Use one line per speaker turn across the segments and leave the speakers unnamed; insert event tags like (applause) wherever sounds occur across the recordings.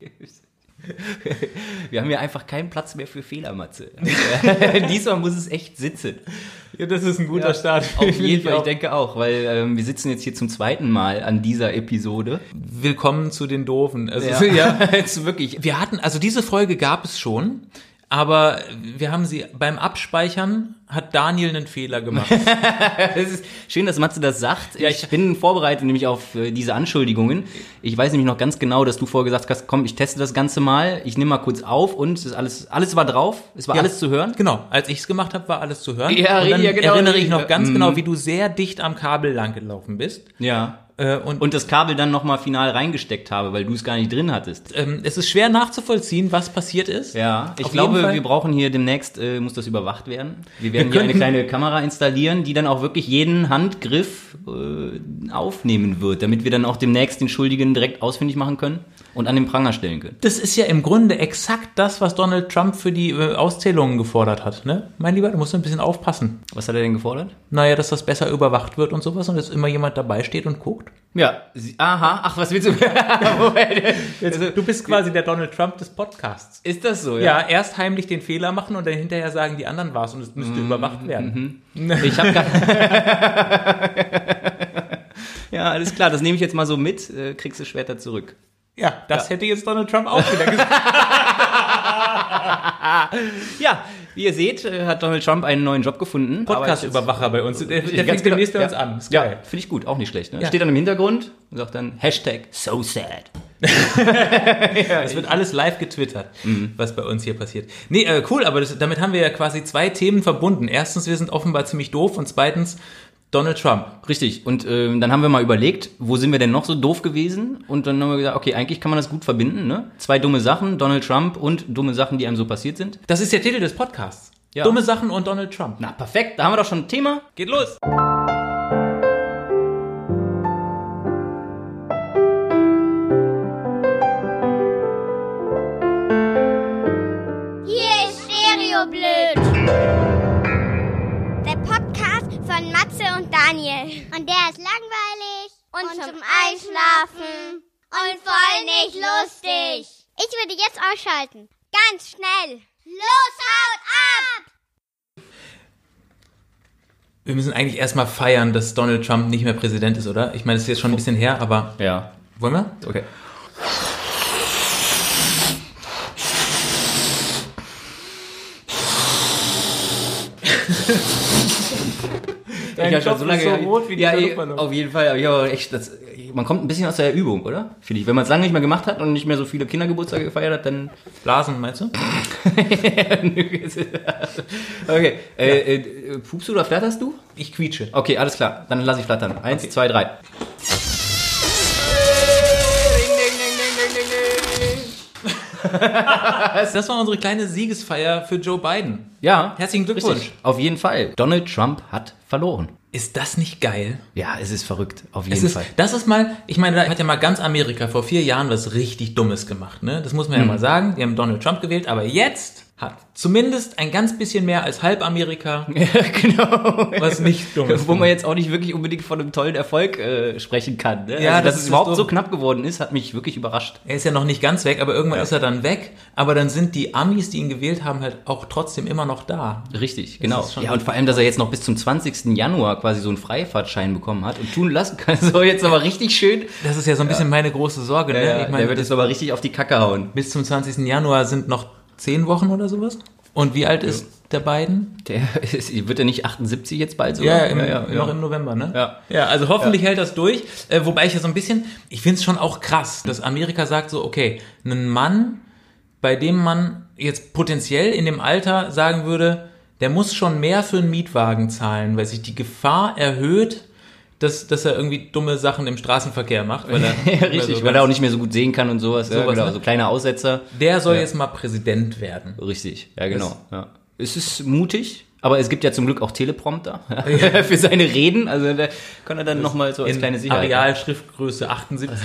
(laughs) Wir haben ja einfach keinen Platz mehr für Fehlermatze. (laughs) Diesmal muss es echt sitzen.
Ja, das ist ein guter ja, Start.
Auf jeden Fall, ich denke auch, weil ähm, wir sitzen jetzt hier zum zweiten Mal an dieser Episode.
Willkommen zu den Doofen.
Also, ja, ja (laughs) jetzt wirklich.
Wir hatten, also diese Folge gab es schon aber wir haben sie beim Abspeichern hat Daniel einen Fehler gemacht. (laughs)
das ist schön, dass Matze das sagt. Ja, ich bin vorbereitet nämlich auf äh, diese Anschuldigungen. Ich weiß nämlich noch ganz genau, dass du vorher gesagt hast, komm, ich teste das Ganze mal, ich nehme mal kurz auf und es ist alles, alles war drauf, es war ja, alles zu hören.
Genau, als ich es gemacht habe, war alles zu hören.
Ja,
und dann
ja, genau,
erinnere ich noch ganz genau, wie du sehr dicht am Kabel lang gelaufen bist.
Ja. Äh, und, und das Kabel dann nochmal final reingesteckt habe, weil du es gar nicht drin hattest.
Ähm, es ist schwer nachzuvollziehen, was passiert ist.
Ja, ich Auf glaube, wir brauchen hier demnächst, äh, muss das überwacht werden. Wir werden wir hier eine kleine Kamera installieren, die dann auch wirklich jeden Handgriff äh, aufnehmen wird, damit wir dann auch demnächst den Schuldigen direkt ausfindig machen können und an den Pranger stellen können.
Das ist ja im Grunde exakt das, was Donald Trump für die äh, Auszählungen gefordert hat. Ne? Mein Lieber, du musst ein bisschen aufpassen.
Was hat er denn gefordert?
Naja, dass das besser überwacht wird und sowas und dass immer jemand dabei steht und guckt.
Ja, aha, ach, was willst du? (laughs)
also, du bist quasi der Donald Trump des Podcasts.
Ist das so,
ja? Ja, erst heimlich den Fehler machen und dann hinterher sagen, die anderen war es und es müsste mm, überwacht werden.
Mm, ich habe (laughs) Ja, alles klar, das nehme ich jetzt mal so mit, äh, kriegst du Schwerter zurück.
Ja, das ja. hätte jetzt Donald Trump auch wieder gesagt. (laughs) (laughs)
ja, wie ihr seht, äh, hat Donald Trump einen neuen Job gefunden.
Podcast-Überwacher bei uns.
Der, der fängt demnächst bei uns ja. an. Ist ja, finde ich gut, auch nicht schlecht. Ne? Ja. Steht dann im Hintergrund und sagt dann Hashtag so sad. (laughs)
es wird alles live getwittert, mhm. was bei uns hier passiert. Nee, äh, cool, aber das, damit haben wir ja quasi zwei Themen verbunden. Erstens, wir sind offenbar ziemlich doof und zweitens, Donald Trump.
Richtig. Und äh, dann haben wir mal überlegt, wo sind wir denn noch so doof gewesen? Und dann haben wir gesagt, okay, eigentlich kann man das gut verbinden. Ne? Zwei dumme Sachen, Donald Trump und dumme Sachen, die einem so passiert sind.
Das ist der Titel des Podcasts. Ja. Dumme Sachen und Donald Trump.
Na, perfekt. Da haben wir doch schon ein Thema.
Geht los.
Daniel. Und der ist langweilig und, und zum Einschlafen und voll nicht lustig. Ich würde jetzt ausschalten. Ganz schnell. Los, haut ab!
Wir müssen eigentlich erstmal feiern, dass Donald Trump nicht mehr Präsident ist, oder? Ich meine, das ist jetzt schon ein bisschen her, aber.
Ja.
Wollen wir?
Okay. (laughs)
Dein ich Kopf so lange, ist so rot wie die
ja, Auf jeden Fall. Ja, echt, das, man kommt ein bisschen aus der Übung, oder? Finde ich. Wenn man es lange nicht mehr gemacht hat und nicht mehr so viele Kindergeburtstage gefeiert hat, dann.
Blasen, meinst du? (laughs)
okay. Äh, äh, pupst du oder flatterst du?
Ich quietsche.
Okay, alles klar. Dann lass ich flattern. Eins, okay. zwei, drei. (laughs)
das war unsere kleine Siegesfeier für Joe Biden.
Ja.
Herzlichen Glückwunsch. Richtig.
Auf jeden Fall. Donald Trump hat verloren.
Ist das nicht geil?
Ja, es ist verrückt, auf jeden
ist,
Fall.
Das ist mal, ich meine, da hat ja mal ganz Amerika vor vier Jahren was richtig Dummes gemacht, ne? Das muss man ja hm. mal sagen. Die haben Donald Trump gewählt, aber jetzt hat zumindest ein ganz bisschen mehr als halb Amerika. (laughs)
Ja, genau.
Was nicht dumm ist.
Wo man jetzt auch nicht wirklich unbedingt von einem tollen Erfolg äh, sprechen kann. Ne? Ja, also, dass es überhaupt dumm. so knapp geworden ist, hat mich wirklich überrascht.
Er ist ja noch nicht ganz weg, aber irgendwann ja. ist er dann weg. Aber dann sind die Amis, die ihn gewählt haben, halt auch trotzdem immer noch da.
Richtig, genau. Ja, und vor allem, dass er jetzt noch bis zum 20. Januar quasi so einen Freifahrtschein bekommen hat und tun lassen kann. (laughs) So jetzt aber richtig schön.
Das ist ja so ein bisschen ja. meine große Sorge.
Ne? Ich meine, der wird jetzt aber richtig auf die Kacke hauen.
Bis zum 20. Januar sind noch zehn Wochen oder sowas. Und wie alt ist ja. der beiden?
Der (laughs) ist, wird er nicht 78 jetzt bald
sogar? Ja, im, ja, ja, noch im November, ne?
Ja.
Ja, also hoffentlich hält das durch. Äh, wobei ich ja so ein bisschen, ich finde es schon auch krass, dass Amerika sagt so, okay, ein Mann, bei dem man jetzt potenziell in dem Alter sagen würde, der muss schon mehr für einen Mietwagen zahlen, weil sich die Gefahr erhöht, dass, dass er irgendwie dumme Sachen im Straßenverkehr macht. Weil er, (laughs)
richtig, so weil er auch nicht mehr so gut sehen kann und sowas. sowas ja, genau, ne? so kleine Aussetzer.
Der soll ja. jetzt mal Präsident werden.
Richtig, ja genau. Ja. Es ist mutig, aber es gibt ja zum Glück auch Teleprompter (laughs) ja. für seine Reden. Also da kann er dann nochmal so als kleine Sicherheit.
Areal Schriftgröße 78.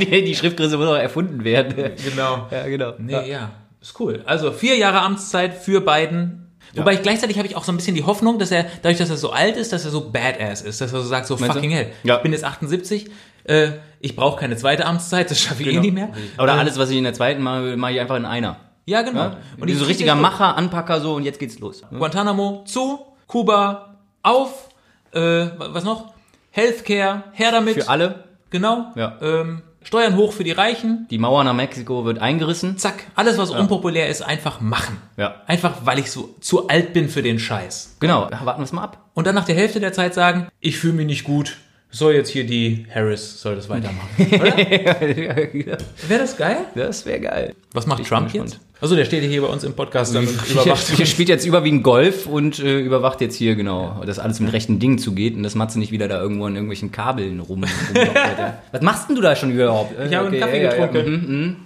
die, die, Schriftgröße muss auch erfunden werden.
Genau.
Ja, genau.
Nee, ja. ja. Ist cool. Also vier Jahre Amtszeit für Biden Wobei ich gleichzeitig habe ich auch so ein bisschen die Hoffnung, dass er, dadurch, dass er so alt ist, dass er so badass ist, dass er so sagt, so
Meinst du?
fucking hell.
Ja.
Ich bin jetzt 78, äh, ich brauche keine zweite Amtszeit, das schaffe ich eh nicht mehr.
Oder
Äh,
alles, was ich in der zweiten mache, mache ich einfach in einer.
Ja, genau.
Ja? Und
ich
so richtiger Macher, Anpacker so und jetzt geht's los.
Guantanamo zu, Kuba auf, äh, was noch? Healthcare, her damit.
Für alle.
Genau.
Ja.
Ähm, Steuern hoch für die Reichen.
Die Mauer nach Mexiko wird eingerissen.
Zack. Alles, was unpopulär ist, einfach machen.
Ja.
Einfach, weil ich so zu alt bin für den Scheiß.
Genau, warten wir es mal ab.
Und dann nach der Hälfte der Zeit sagen, ich fühle mich nicht gut. Soll jetzt hier die Harris, soll das weitermachen. (laughs) Wäre das geil?
Das wäre geil.
Was macht
Ich
Trump jetzt? Also der steht hier bei uns im Podcast dann und (laughs) überwacht.
Hier spielt jetzt überwiegend Golf und äh, überwacht jetzt hier genau, dass alles mit rechten Dingen zugeht und dass Matze nicht wieder da irgendwo an irgendwelchen Kabeln rum. ja. (laughs) Was machst denn du da schon überhaupt?
Ich habe einen Kaffee getrunken.
mhm, mhm.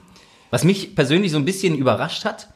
Was mich persönlich so ein bisschen überrascht hat,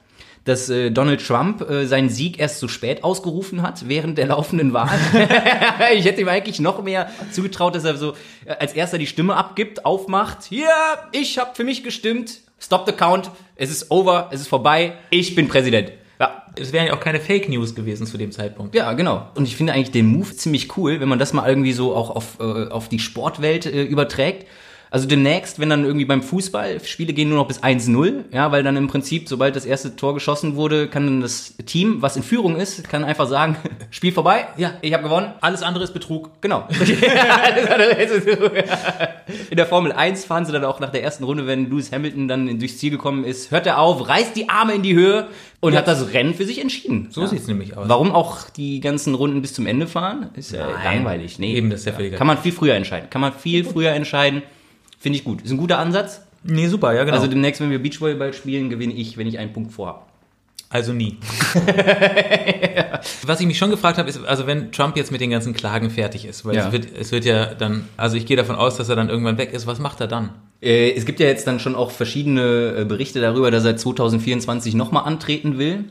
dass äh, Donald Trump äh, seinen Sieg erst so spät ausgerufen hat, während der laufenden Wahl. (laughs) ich hätte ihm eigentlich noch mehr zugetraut, dass er so als erster die Stimme abgibt, aufmacht. Hier, ich habe für mich gestimmt. Stop the count. Es ist over. Es ist vorbei. Ich bin Präsident. Ja,
Es wären ja auch keine Fake News gewesen zu dem Zeitpunkt.
ja, genau. Und ich finde eigentlich den Move ziemlich cool, wenn man das mal irgendwie so auch auf, äh, auf die Sportwelt äh, überträgt. Also demnächst, wenn dann irgendwie beim Fußball, Spiele gehen nur noch bis 1-0, ja, weil dann im Prinzip, sobald das erste Tor geschossen wurde, kann dann das Team, was in Führung ist, kann einfach sagen, (laughs) Spiel vorbei,
Ja.
ich habe gewonnen.
Alles andere ist Betrug.
Genau. (laughs) (laughs) In der Formel 1 fahren sie dann auch nach der ersten Runde, wenn Lewis Hamilton dann durchs Ziel gekommen ist, hört er auf, reißt die Arme in die Höhe und
Ja.
hat das Rennen für sich entschieden.
So sieht's nämlich aus.
Warum auch die ganzen Runden bis zum Ende fahren? Ist ja
Nein.
langweilig. Nee.
Eben, das ist ja völlig
Kann man viel früher entscheiden. Kann man viel früher entscheiden. Finde ich gut. Ist ein guter Ansatz.
Nee, super, ja genau.
Also demnächst, wenn wir Beachvolleyball spielen, gewinne ich, wenn ich einen Punkt vorhabe.
also nie. (laughs) Was ich mich schon gefragt habe, ist, also wenn Trump jetzt mit den ganzen Klagen fertig ist, weil
Ja.
es, wird, es wird ja dann, also ich gehe davon aus, dass er dann irgendwann weg ist, was macht er dann?
Äh, es gibt ja jetzt dann schon auch verschiedene äh, Berichte darüber, dass er 2024 nochmal antreten will.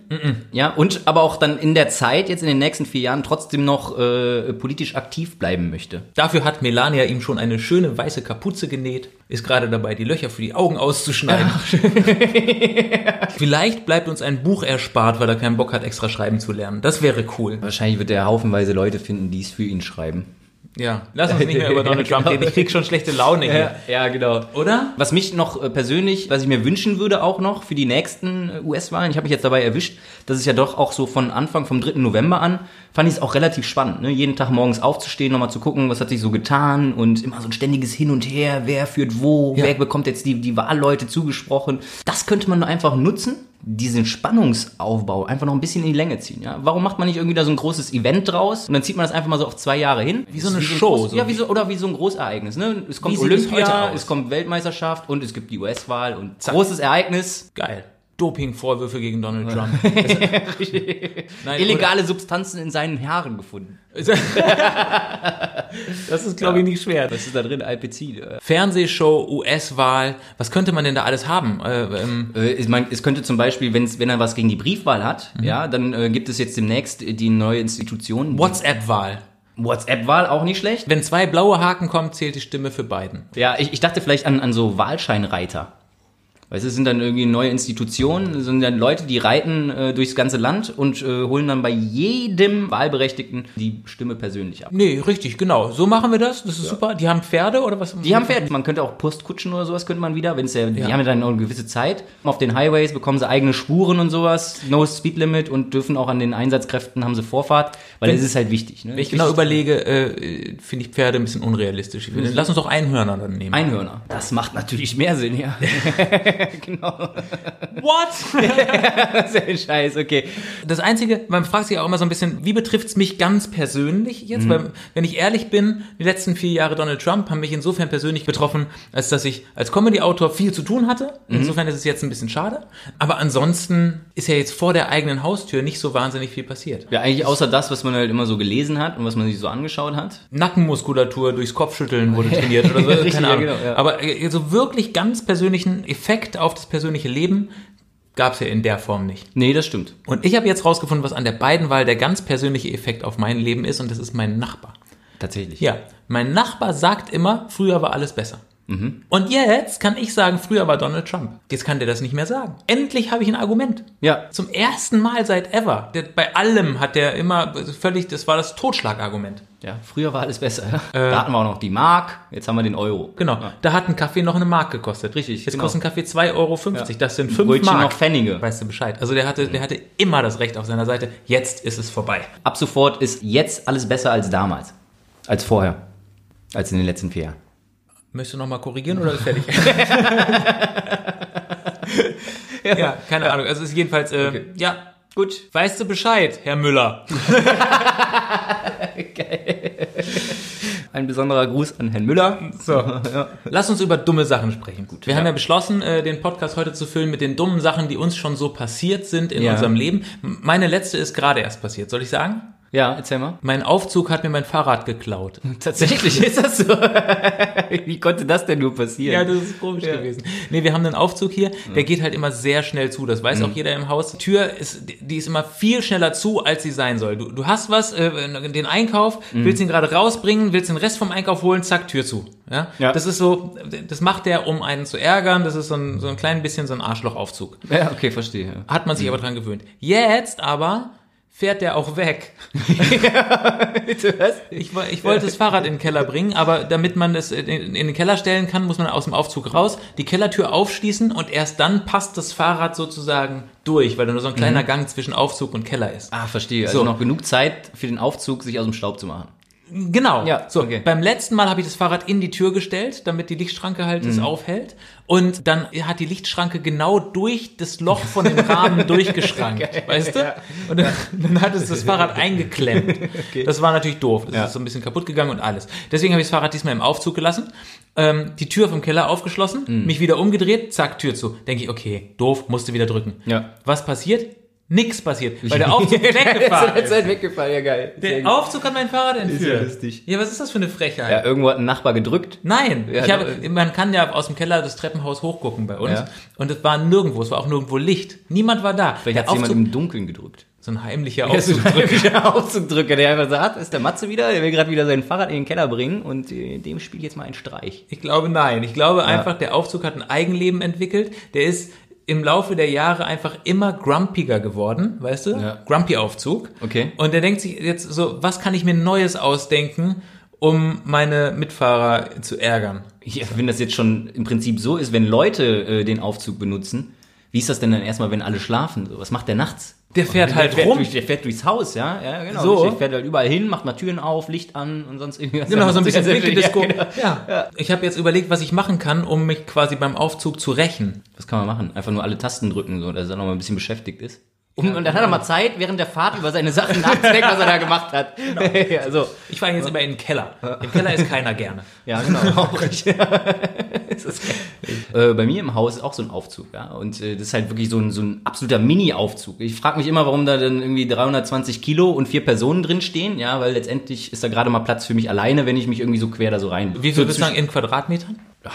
Ja, und aber auch dann in der Zeit, jetzt in den nächsten vier Jahren, trotzdem noch äh, politisch aktiv bleiben möchte.
Dafür hat Melania ihm schon eine schöne weiße Kapuze genäht, ist gerade dabei, die Löcher für die Augen auszuschneiden. (laughs) Vielleicht bleibt uns ein Buch erspart, weil er keinen Bock hat, extra schreiben zu lernen. Das wäre cool.
Wahrscheinlich wird er haufenweise Leute finden, die es für ihn schreiben.
Ja, lass uns nicht mehr über Donald (laughs) Trump reden. Ich krieg schon schlechte Laune hier.
ja genau.
Oder?
Was mich noch äh, persönlich, was ich mir wünschen würde auch noch für die nächsten äh, US-Wahlen, ich habe mich jetzt dabei erwischt, dass es ja doch auch so von Anfang vom 3. November an, fand ich es auch relativ spannend, ne? jeden Tag morgens aufzustehen, nochmal zu gucken, was hat sich so getan und immer so ein ständiges Hin und Her, wer führt wo,
Ja.
wer bekommt jetzt die, die Wahlleute zugesprochen. Das könnte man einfach nutzen, diesen Spannungsaufbau einfach noch ein bisschen in die Länge ziehen. Ja? Warum macht man nicht irgendwie da so ein großes Event draus und dann zieht man das einfach mal so auf zwei Jahre hin?
Wie so eine
ein
Show,
Groß,
so.
ja, wie so, oder wie so ein Großereignis. Ne? Es kommt
Wie
Olympia, es kommt Weltmeisterschaft und es gibt die US-Wahl und großes Ereignis.
Geil. Dopingvorwürfe gegen Donald Trump. (laughs) Nein,
Illegale Substanzen in seinen Haaren gefunden. (laughs)
Das ist, glaube ich, nicht schwer.
Was ist da drin? Alpezin. Äh,
Fernsehshow, US-Wahl, was könnte man denn da alles haben? Äh, ähm,
ich mein, es könnte zum Beispiel, wenn's, wenn er was gegen die Briefwahl hat, ja, dann äh, gibt es jetzt demnächst die neue Institution.
WhatsApp-Wahl.
WhatsApp-Wahl auch nicht schlecht.
Wenn zwei blaue Haken kommen, zählt die Stimme für Biden.
Ja, ich, ich dachte vielleicht an, an so Wahlscheinreiter. Weißt du, es sind dann irgendwie neue Institutionen, es sind dann Leute, die reiten äh, durchs ganze Land und äh, holen dann bei jedem Wahlberechtigten die Stimme persönlich ab.
Nee, richtig, genau. So machen wir das. Das ist super. Die haben Pferde oder was?
Die haben Pferde. Man könnte auch Postkutschen oder sowas könnte man wieder, wenn es ja, die
Ja.
haben ja dann noch eine gewisse Zeit. Auf den Highways bekommen sie eigene Spuren und sowas, no Speed Limit und dürfen auch an den Einsatzkräften haben sie Vorfahrt, weil es ist halt wichtig. Ne?
Wenn ich genau überlege, äh, finde ich Pferde ein bisschen unrealistisch. Lass uns doch Einhörner dann nehmen.
Einhörner. Das macht natürlich mehr Sinn, ja. (laughs) (laughs)
What? (laughs)
Sehr scheiß, okay.
Das Einzige, man fragt sich auch immer so ein bisschen, wie betrifft's mich ganz persönlich jetzt? Weil, wenn ich ehrlich bin, die letzten vier Jahre Donald Trump haben mich insofern persönlich betroffen, als dass ich als Comedy-Autor viel zu tun hatte. Insofern ist es jetzt ein bisschen schade. Aber ansonsten ist ja jetzt vor der eigenen Haustür nicht so wahnsinnig viel passiert.
Ja, eigentlich außer das, was man halt immer so gelesen hat und was man sich so angeschaut hat.
Nackenmuskulatur durchs Kopfschütteln wurde trainiert oder so. (laughs)
Richtig,
keine
ja,
Ahnung.
genau, ja.
Aber äh, so wirklich ganz persönlichen Effekt auf das persönliche Leben gab's ja in der Form nicht.
Nee, das stimmt.
Und ich habe jetzt rausgefunden, was an der beiden Wahl der ganz persönliche Effekt auf mein Leben ist und das ist mein Nachbar.
Tatsächlich.
Ja, mein Nachbar sagt immer, früher war alles besser. Und jetzt kann ich sagen, früher war Donald Trump. Jetzt kann der das nicht mehr sagen. Endlich habe ich ein Argument.
Ja.
Zum ersten Mal seit ever. Der, bei allem hat der immer völlig, das war das Totschlagargument.
Ja, früher war alles besser. Ja? da hatten wir auch noch die Mark, jetzt haben wir den Euro.
Genau.
Ja.
Da hat ein Kaffee noch eine Mark gekostet.
Richtig,
Jetzt
genau.
kostet ein Kaffee 2,50 Euro. Das sind 5
Brötchen
Mark.
noch Pfennige.
Weißt du Bescheid. Also der hatte, der hatte immer das Recht auf seiner Seite. Jetzt ist es vorbei.
Ab sofort ist jetzt alles besser als damals. Als vorher. Als in den letzten vier Jahren.
Möchtest du nochmal korrigieren oder ist fertig? (laughs) (laughs) ja. keine Ahnung. Also es ist jedenfalls, äh,
Okay.
ja, gut. Weißt du Bescheid, Herr Müller? (laughs)
Ein besonderer Gruß an Herrn Müller.
So. Lass uns über dumme Sachen sprechen. Gut. Wir haben ja beschlossen, äh, den Podcast heute zu füllen mit den dummen Sachen, die uns schon so passiert sind in
Ja.
unserem Leben. Meine letzte ist gerade erst passiert. Soll ich sagen?
Ja, erzähl mal.
Mein Aufzug hat mir mein Fahrrad geklaut. (laughs)
Tatsächlich ist das so. (laughs) Wie konnte das denn nur passieren?
Ja, das ist komisch
Ja.
gewesen. Nee, wir haben einen Aufzug hier, der geht halt immer sehr schnell zu. Das weiß auch jeder im Haus. Die Tür ist, die ist immer viel schneller zu, als sie sein soll. Du, du hast was, äh, den Einkauf, willst ihn gerade rausbringen, willst den Rest vom Einkauf holen, zack, Tür zu. Ja?
Ja.
Das ist so, das macht der, um einen zu ärgern. Das ist so ein, so ein klein bisschen so ein Arschlochaufzug.
ja okay, verstehe.
Hat man sich aber dran gewöhnt. Jetzt aber fährt der auch weg. (laughs) Ich, ich wollte das Fahrrad in den Keller bringen, aber damit man es in, den Keller stellen kann, muss man aus dem Aufzug raus, die Kellertür aufschließen und erst dann passt das Fahrrad sozusagen durch, weil da nur so ein kleiner Gang zwischen Aufzug und Keller ist.
Ah, verstehe. Also
So.
noch genug Zeit für den Aufzug, sich aus dem Staub zu machen.
Genau.
Ja,
so.
okay.
Beim letzten Mal habe ich das Fahrrad in die Tür gestellt, damit die Lichtschranke halt
Mhm.
es aufhält. Und dann hat die Lichtschranke genau durch das Loch von dem Rahmen (laughs) durchgeschrankt. Weißt du? Und dann, dann hat es das Fahrrad eingeklemmt. Das war natürlich doof. Das
Ja.
ist so ein bisschen kaputt gegangen und alles. Deswegen habe ich das Fahrrad diesmal im Aufzug gelassen. Ähm, die Tür vom Keller aufgeschlossen,
Mhm.
mich wieder umgedreht, zack, Tür zu. Denke ich, okay, doof, musste wieder drücken.
Ja.
Was passiert? Nix passiert, (laughs) weil der Aufzug weggefahren ist.
Zeit weggefallen, ja geil.
Der
gut.
Aufzug hat mein Fahrrad entführt.
ja lustig.
Ja, was ist das für eine Frechheit?
ja, irgendwo hat ein Nachbar gedrückt.
Nein,
Ja,
ich habe, man kann ja aus dem Keller das Treppenhaus hochgucken bei uns.
Ja.
Und es war nirgendwo, es war auch nirgendwo Licht. Niemand war da.
Vielleicht hat
Der
jemand im Dunkeln gedrückt.
so ein heimlicher
Ja, so
Aufzug.
ein (laughs) Aufzugdrücker, der einfach sagt, ist der Matze wieder, der will gerade wieder sein Fahrrad in den Keller bringen und äh, dem spielt jetzt mal einen Streich.
Ich glaube nein. Ich glaube einfach, der Aufzug hat ein Eigenleben entwickelt. Der ist im Laufe der Jahre einfach immer grumpiger geworden, weißt du?
Ja.
Grumpy-Aufzug.
Okay.
Und der denkt sich jetzt so, was kann ich mir Neues ausdenken, um meine Mitfahrer zu ärgern?
Ja, wenn das jetzt schon im Prinzip so ist, wenn Leute äh, den Aufzug benutzen, wie ist das denn dann erstmal, wenn alle schlafen? Was macht der nachts?
Der fährt halt
der fährt
rum.
Durch, der fährt durchs Haus, ja, ja, genau.
So.
richtig. fährt halt überall hin, macht mal Türen auf, Licht an und sonst irgendwas.
Genau, so ein (laughs) bisschen Winkeldisco.
Ja, genau.
Ja, Ich habe jetzt überlegt, was ich machen kann, um mich quasi beim Aufzug zu rächen.
Was kann man machen? Einfach nur alle Tasten drücken, so, dass er noch mal ein bisschen beschäftigt ist. Und, und dann hat er mal Zeit, während der Fahrt über seine Sachen nachzudenken, was er da gemacht hat. ja, (laughs) so.
Ich fahre jetzt immer in den Keller. Im Keller ist keiner gerne. (laughs)
Ja, genau. (laughs) Auch geil. äh, bei mir im Haus ist auch so ein Aufzug, ja. Und äh, das ist halt wirklich so ein, so ein absoluter Mini-Aufzug. Ich frage mich immer, warum da dann irgendwie 320 Kilo und vier Personen drin stehen, ja, weil letztendlich ist da gerade mal Platz für mich alleine, wenn ich mich irgendwie so quer da so rein.
Wie viel
so
würdest du in Quadratmetern?
Ach,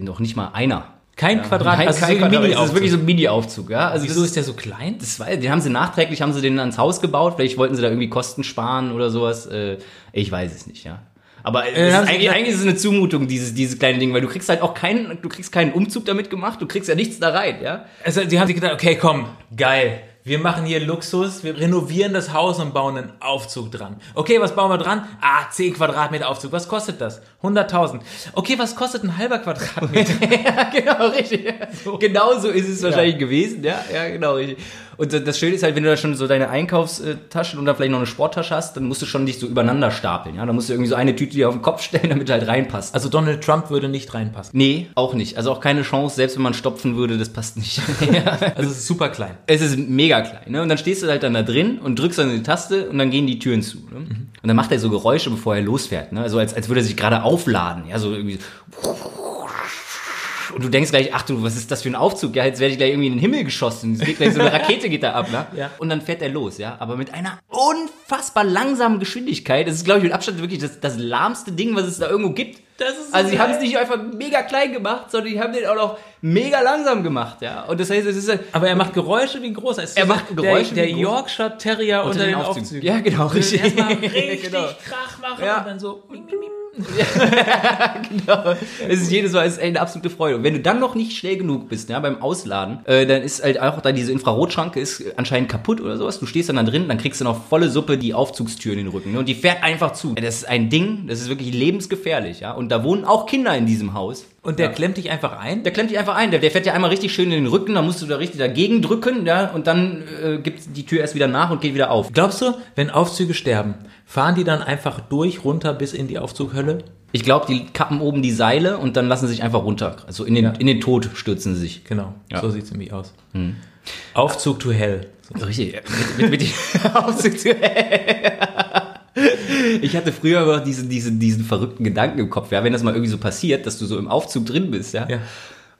noch nicht mal einer.
Kein Quadrat,
Kein,
also
kein
so
Quadrat, das ist wirklich so ein Mini-Aufzug, ja. Also
Wieso ist der so klein?
das war, den haben sie nachträglich, haben sie den ans Haus gebaut. Vielleicht wollten sie da irgendwie Kosten sparen oder sowas. Äh, ich weiß es nicht, ja. Aber
Äh,
eigentlich, eigentlich ist es eine Zumutung, dieses, dieses kleine Ding, weil du kriegst halt auch keinen, du kriegst keinen Umzug damit gemacht, du kriegst ja nichts da rein, ja.
Also, die haben sich gedacht, okay, komm, geil. Wir machen hier Luxus, wir renovieren das Haus und bauen einen Aufzug dran. Okay, was bauen wir dran? Ah, 10 Quadratmeter Aufzug. Was kostet das? 100.000. Okay, was kostet ein halber Quadratmeter? (laughs)
ja, genau, richtig. Genau so ist es wahrscheinlich gewesen, ja, ja, genau, richtig. Und das Schöne ist halt, wenn du da schon so deine Einkaufstaschen und dann vielleicht noch eine Sporttasche hast, dann musst du schon dich so übereinander stapeln, ja. Dann musst du irgendwie so eine Tüte dir auf den Kopf stellen, (laughs) damit du halt reinpasst.
Also Donald Trump würde nicht reinpassen.
Nee, auch nicht. Also auch keine Chance, selbst wenn man stopfen würde, das passt nicht. (laughs)
Also es ist super klein.
es ist mega klein, ne? Und dann stehst du halt dann da drin und drückst dann die Taste und dann gehen die Türen zu. Ne? Und dann macht er so Geräusche, bevor er losfährt, ne? Also als, als würde er sich gerade aufladen, ja, so irgendwie so. Und du denkst gleich, ach du, was ist das für ein Aufzug? Ja, jetzt werde ich gleich irgendwie in den Himmel geschossen. Es geht gleich so eine (laughs) Rakete geht da ab, ne?
Ja.
Und dann fährt er los, ja. Aber mit einer unfassbar langsamen Geschwindigkeit. Das ist, glaube ich, mit Abstand wirklich das, das lahmste Ding, was es da irgendwo gibt.
Das ist so
also, sie
geil.
haben es nicht einfach mega klein gemacht, sondern die haben den auch noch mega langsam gemacht, ja. Und das heißt, es ist halt
Aber er macht Geräusche wie ein großer. Es ist
Er macht Geräusche
der,
wie
der. Yorkshire Terrier unter, den Aufzügen.
Ja, genau, richtig.
Erstmal (laughs) richtig
Genau.
Krach machen
Ja.
und dann so. ming, ming, ming. (laughs)
genau. Es ist jedes Mal es ist eine absolute Freude. Und wenn du dann noch nicht schnell genug bist, ja, beim Ausladen, äh, dann ist halt auch da diese Infrarotschranke ist anscheinend kaputt oder sowas. Du stehst dann da drin, dann kriegst du noch volle Suppe die Aufzugstür in den Rücken. Ne? Und die fährt einfach zu. Das ist ein Ding, das ist wirklich lebensgefährlich, ja. Und da wohnen auch Kinder in diesem Haus.
Und der klemmt dich einfach ein?
Der klemmt dich einfach ein. Der, der fährt dir einmal richtig schön in den Rücken, dann musst du da richtig dagegen drücken, ja, und dann äh, gibt die Tür erst wieder nach und geht wieder auf.
Glaubst du, wenn Aufzüge sterben, fahren die dann einfach durch, runter bis in die Aufzughölle?
Ich glaube, die kappen oben die Seile und dann lassen sie sich einfach runter. Also in den,
Ja.
in den Tod stürzen sie sich.
Genau,
Ja.
so sieht's nämlich aus. Aufzug to hell. So.
Richtig. Mit, mit, mit die (laughs) Aufzugstür. Ich hatte früher immer diesen, diesen, diesen verrückten Gedanken im Kopf, ja, wenn das mal irgendwie so passiert, dass du so im Aufzug drin bist, ja.
Ja.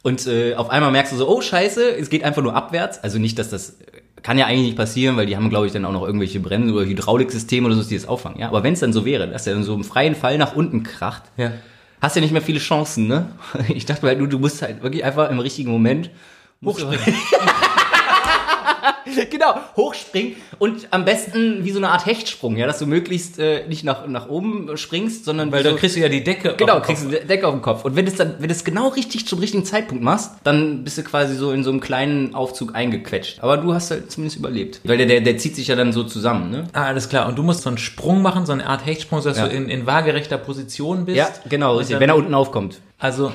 Und äh, auf einmal merkst du so, oh scheiße, es geht einfach nur abwärts. Also nicht, dass das kann ja eigentlich nicht passieren, weil die haben, glaube ich, dann auch noch irgendwelche Bremsen oder Hydrauliksysteme oder so, die das auffangen. Ja, aber wenn es dann so wäre, dass der dann so im freien Fall nach unten kracht,
Ja.
hast ja nicht mehr viele Chancen, ne? (laughs) Ich dachte halt, du, du musst halt wirklich einfach im richtigen Moment hochspringen. (laughs) (laughs) genau, hochspringen und am besten wie so eine Art Hechtsprung, ja, dass du möglichst äh, nicht nach, nach oben springst, sondern
Weil dann kriegst du ja die Decke.
Genau,
auf den
kriegst du eine Decke auf den Kopf. Und wenn du es dann, wenn du es genau richtig zum richtigen Zeitpunkt machst, dann bist du quasi so in so einem kleinen Aufzug eingequetscht. Aber du hast halt zumindest überlebt. Weil der, der, der zieht sich ja dann so zusammen, ne?
Ah, alles klar. Und du musst so einen Sprung machen, so eine Art Hechtsprung, sodass
Ja.
du in, in waagerechter Position bist.
Ja, genau, richtig. Wenn er unten aufkommt.
Also,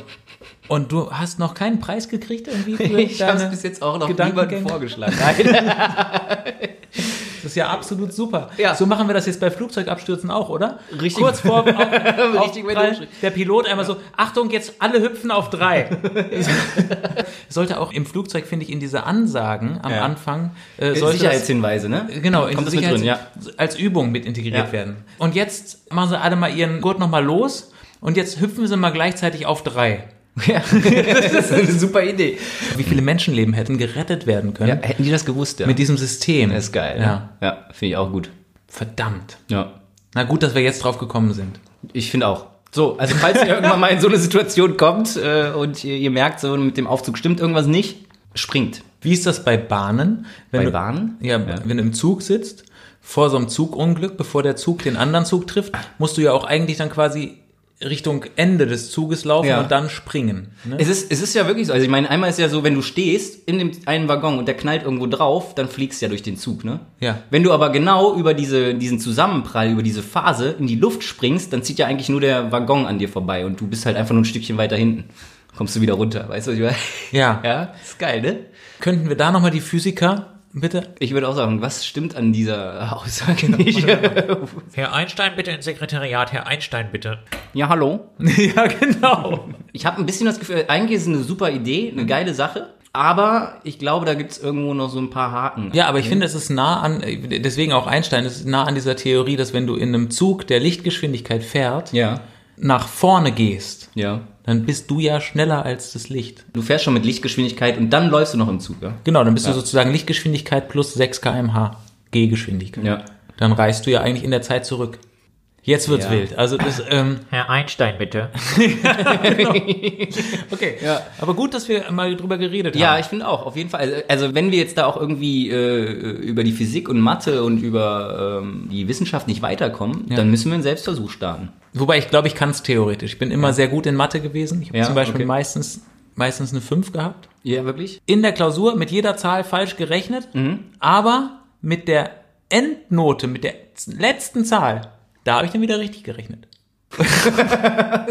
und du hast noch keinen Preis gekriegt irgendwie für (laughs)
Ich habe es bis jetzt auch noch niemandem vorgeschlagen. (laughs) Nein.
Das ist ja absolut super.
Ja.
So machen wir das jetzt bei Flugzeugabstürzen auch, oder?
Richtig.
Kurz vor (laughs) auf,
Richtig mit
Aufprall,
Umschritt.
der Pilot einmal so, Achtung, jetzt alle hüpfen auf drei. sollte auch im Flugzeug, finde ich, in diese Ansagen am
Ja.
Anfang, äh, das,
Sicherheitshinweise, ne?
genau, in
Kommt das mit
Sicherheits-
drin, ja.
als Übung mit integriert
Ja.
werden. Und jetzt machen sie alle mal ihren Gurt nochmal los und jetzt hüpfen sie mal gleichzeitig auf drei.
Ja, (laughs) das ist eine super Idee.
Wie viele Menschenleben hätten gerettet werden können
Ja, hätten die das gewusst, ja.
mit diesem System?
das ist geil.
Ja.
Ja, ja finde ich auch gut.
Verdammt.
Ja.
Na gut, dass wir jetzt drauf gekommen sind.
Ich finde auch. So, also falls ihr irgendwann mal in so eine Situation kommt äh, und ihr, ihr merkt, so mit dem Aufzug stimmt irgendwas nicht, springt.
Wie ist das bei Bahnen? Wenn
Bei
du,
Bahnen?
Ja, wenn du im Zug sitzt, vor so einem Zugunglück, bevor der Zug den anderen Zug trifft, musst du ja auch eigentlich dann quasi Richtung Ende des Zuges laufen
Ja.
und dann springen. Ne?
Es ist, es ist ja wirklich so. Also ich meine, einmal ist ja so, wenn du stehst in dem einen Waggon und der knallt irgendwo drauf, dann fliegst du ja durch den Zug, ne?
Ja.
Wenn du aber genau über diese, diesen Zusammenprall, über diese Phase in die Luft springst, dann zieht ja eigentlich nur der Waggon an dir vorbei und du bist halt einfach nur ein Stückchen weiter hinten. Kommst du wieder runter, weißt du, was ich meine?
Ja. (laughs)
Ja, ist geil, ne?
Könnten wir da nochmal die Physiker, bitte?
Ich würde auch sagen, was stimmt an dieser Aussage nicht? (laughs)
Herr Einstein, bitte ins Sekretariat. Herr Einstein, bitte.
ja, hallo? (laughs)
ja, genau.
Ich habe ein bisschen das Gefühl, eigentlich ist es eine super Idee, eine geile Sache, aber ich glaube, da gibt's irgendwo noch so ein paar Haken.
Ja, aber ich finde, es ist nah an, deswegen auch Einstein, es ist nah an dieser Theorie, dass wenn du in einem Zug, der Lichtgeschwindigkeit fährt,
Ja,
nach vorne gehst,
ja.
dann bist du ja schneller als das Licht.
Du fährst schon mit Lichtgeschwindigkeit und dann läufst du noch im Zug, ja?
Genau, dann bist du sozusagen Lichtgeschwindigkeit plus 6 kmh Gehgeschwindigkeit.
Ja.
Dann reist du ja eigentlich in der Zeit zurück. Jetzt wird's
Ja.
wild. Also das, ähm, (laughs)
Herr Einstein, bitte. (laughs)
okay.
Ja.
Aber gut, dass wir mal drüber geredet
Ja,
haben.
ich finde auch, auf jeden Fall. Also, Also wenn wir jetzt da auch irgendwie äh, über die Physik und Mathe und über ähm, die Wissenschaft nicht weiterkommen, dann müssen wir einen Selbstversuch starten.
Wobei ich glaube, ich kann es theoretisch. Ich bin immer sehr gut in Mathe gewesen. Ich habe
Ja,
zum Beispiel
okay.
meistens, meistens eine 5 gehabt.
Ja, wirklich?
In der Klausur mit jeder Zahl falsch gerechnet,
Mhm.
aber mit der Endnote, mit der letzten Zahl, da habe ich dann wieder richtig gerechnet. (laughs) ja,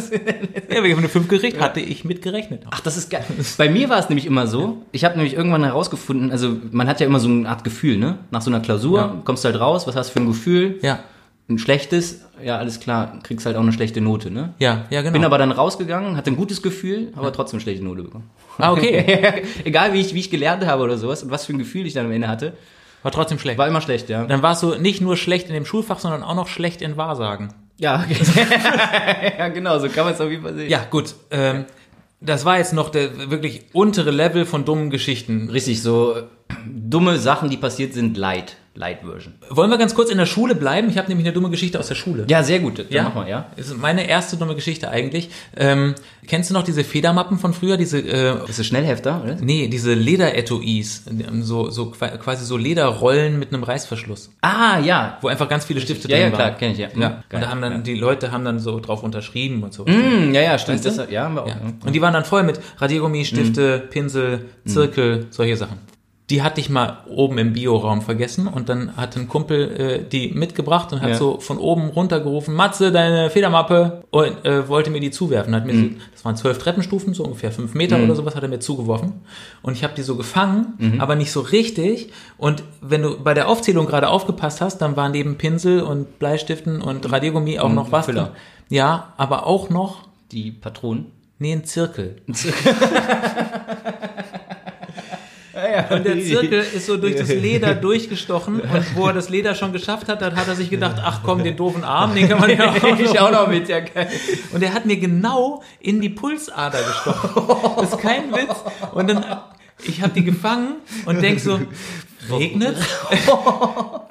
wenn ich eine 5 gekriegt, hatte ich mit gerechnet.
Ach, das ist geil. Bei mir war es nämlich immer so, ich habe nämlich irgendwann herausgefunden, also man hat ja immer so eine Art Gefühl, ne? Nach so einer Klausur
Ja.
kommst du halt raus, was hast du für ein Gefühl?
Ja,
Ein schlechtes, ja, alles klar, kriegst halt auch eine schlechte Note, ne?
ja, ja, genau.
Bin aber dann rausgegangen, hatte ein gutes Gefühl, aber trotzdem eine schlechte Note bekommen.
ah, okay. (laughs)
Egal wie ich, wie ich gelernt habe oder sowas und was für ein Gefühl ich dann am Ende hatte,
War trotzdem schlecht.
war immer schlecht, ja.
Dann warst du nicht nur schlecht in dem Schulfach, sondern auch noch schlecht in Wahrsagen.
Ja, okay. (laughs) ja genau, so kann man es auf jeden Fall sehen.
Ja, gut. Ähm, das war jetzt noch der wirklich untere Level von dummen Geschichten.
Richtig, so dumme Sachen, die passiert sind, leid. Light Version.
Wollen wir ganz kurz in der Schule bleiben? Ich habe nämlich eine dumme Geschichte aus der Schule.
Ja, sehr gut. Dann
Ja,
mach mal, ja.
Das ist meine erste dumme Geschichte eigentlich. Ähm, kennst du noch diese Federmappen von früher? Diese, äh,
Das ist Schnellhefter, oder?
nee, diese Lederetuis. So, so qua- quasi so Lederrollen mit einem Reißverschluss.
Ah, ja.
Wo einfach ganz viele Stifte
Ja,
drin
ja,
waren.
klar, kenn ich, ja.
ja.
Mhm,
Und da haben dann,
ja.
die Leute haben dann so drauf unterschrieben und so.
Hm, ja, ja, stimmt.
Weißt du?
Das, ja, haben wir auch.
Ja.
Ja.
Und die waren dann voll mit Radiergummi, Stifte,
Mhm.
Pinsel, Zirkel, solche Sachen. Die hatte ich mal oben im Bioraum vergessen und dann hat ein Kumpel äh, die mitgebracht und hat
Ja.
so von oben runtergerufen, Matze, deine Federmappe und äh, wollte mir die zuwerfen. Hat mir
Mhm.
so, das waren zwölf Treppenstufen, so ungefähr fünf Meter oder sowas, hat er mir zugeworfen. Und ich habe die so gefangen,
Mhm.
aber nicht so richtig. Und wenn du bei der Aufzählung gerade aufgepasst hast, dann war neben Pinsel und Bleistiften und Radiergummi auch noch was.
Füller.
Ja, aber auch noch,
Die Patronen.
nee, ein Zirkel. (laughs) Und der Zirkel ist so durch das (laughs) Leder durchgestochen und wo er das Leder schon geschafft hat, dann hat er sich gedacht, ach komm, den doofen Arm, den kann man ja (laughs) auch
ich auch noch mit, ja, geil.
Und er hat mir genau in die Pulsader gestochen. Das ist kein Witz. Und dann, ich habe die gefangen und denk so, (laughs) regnet?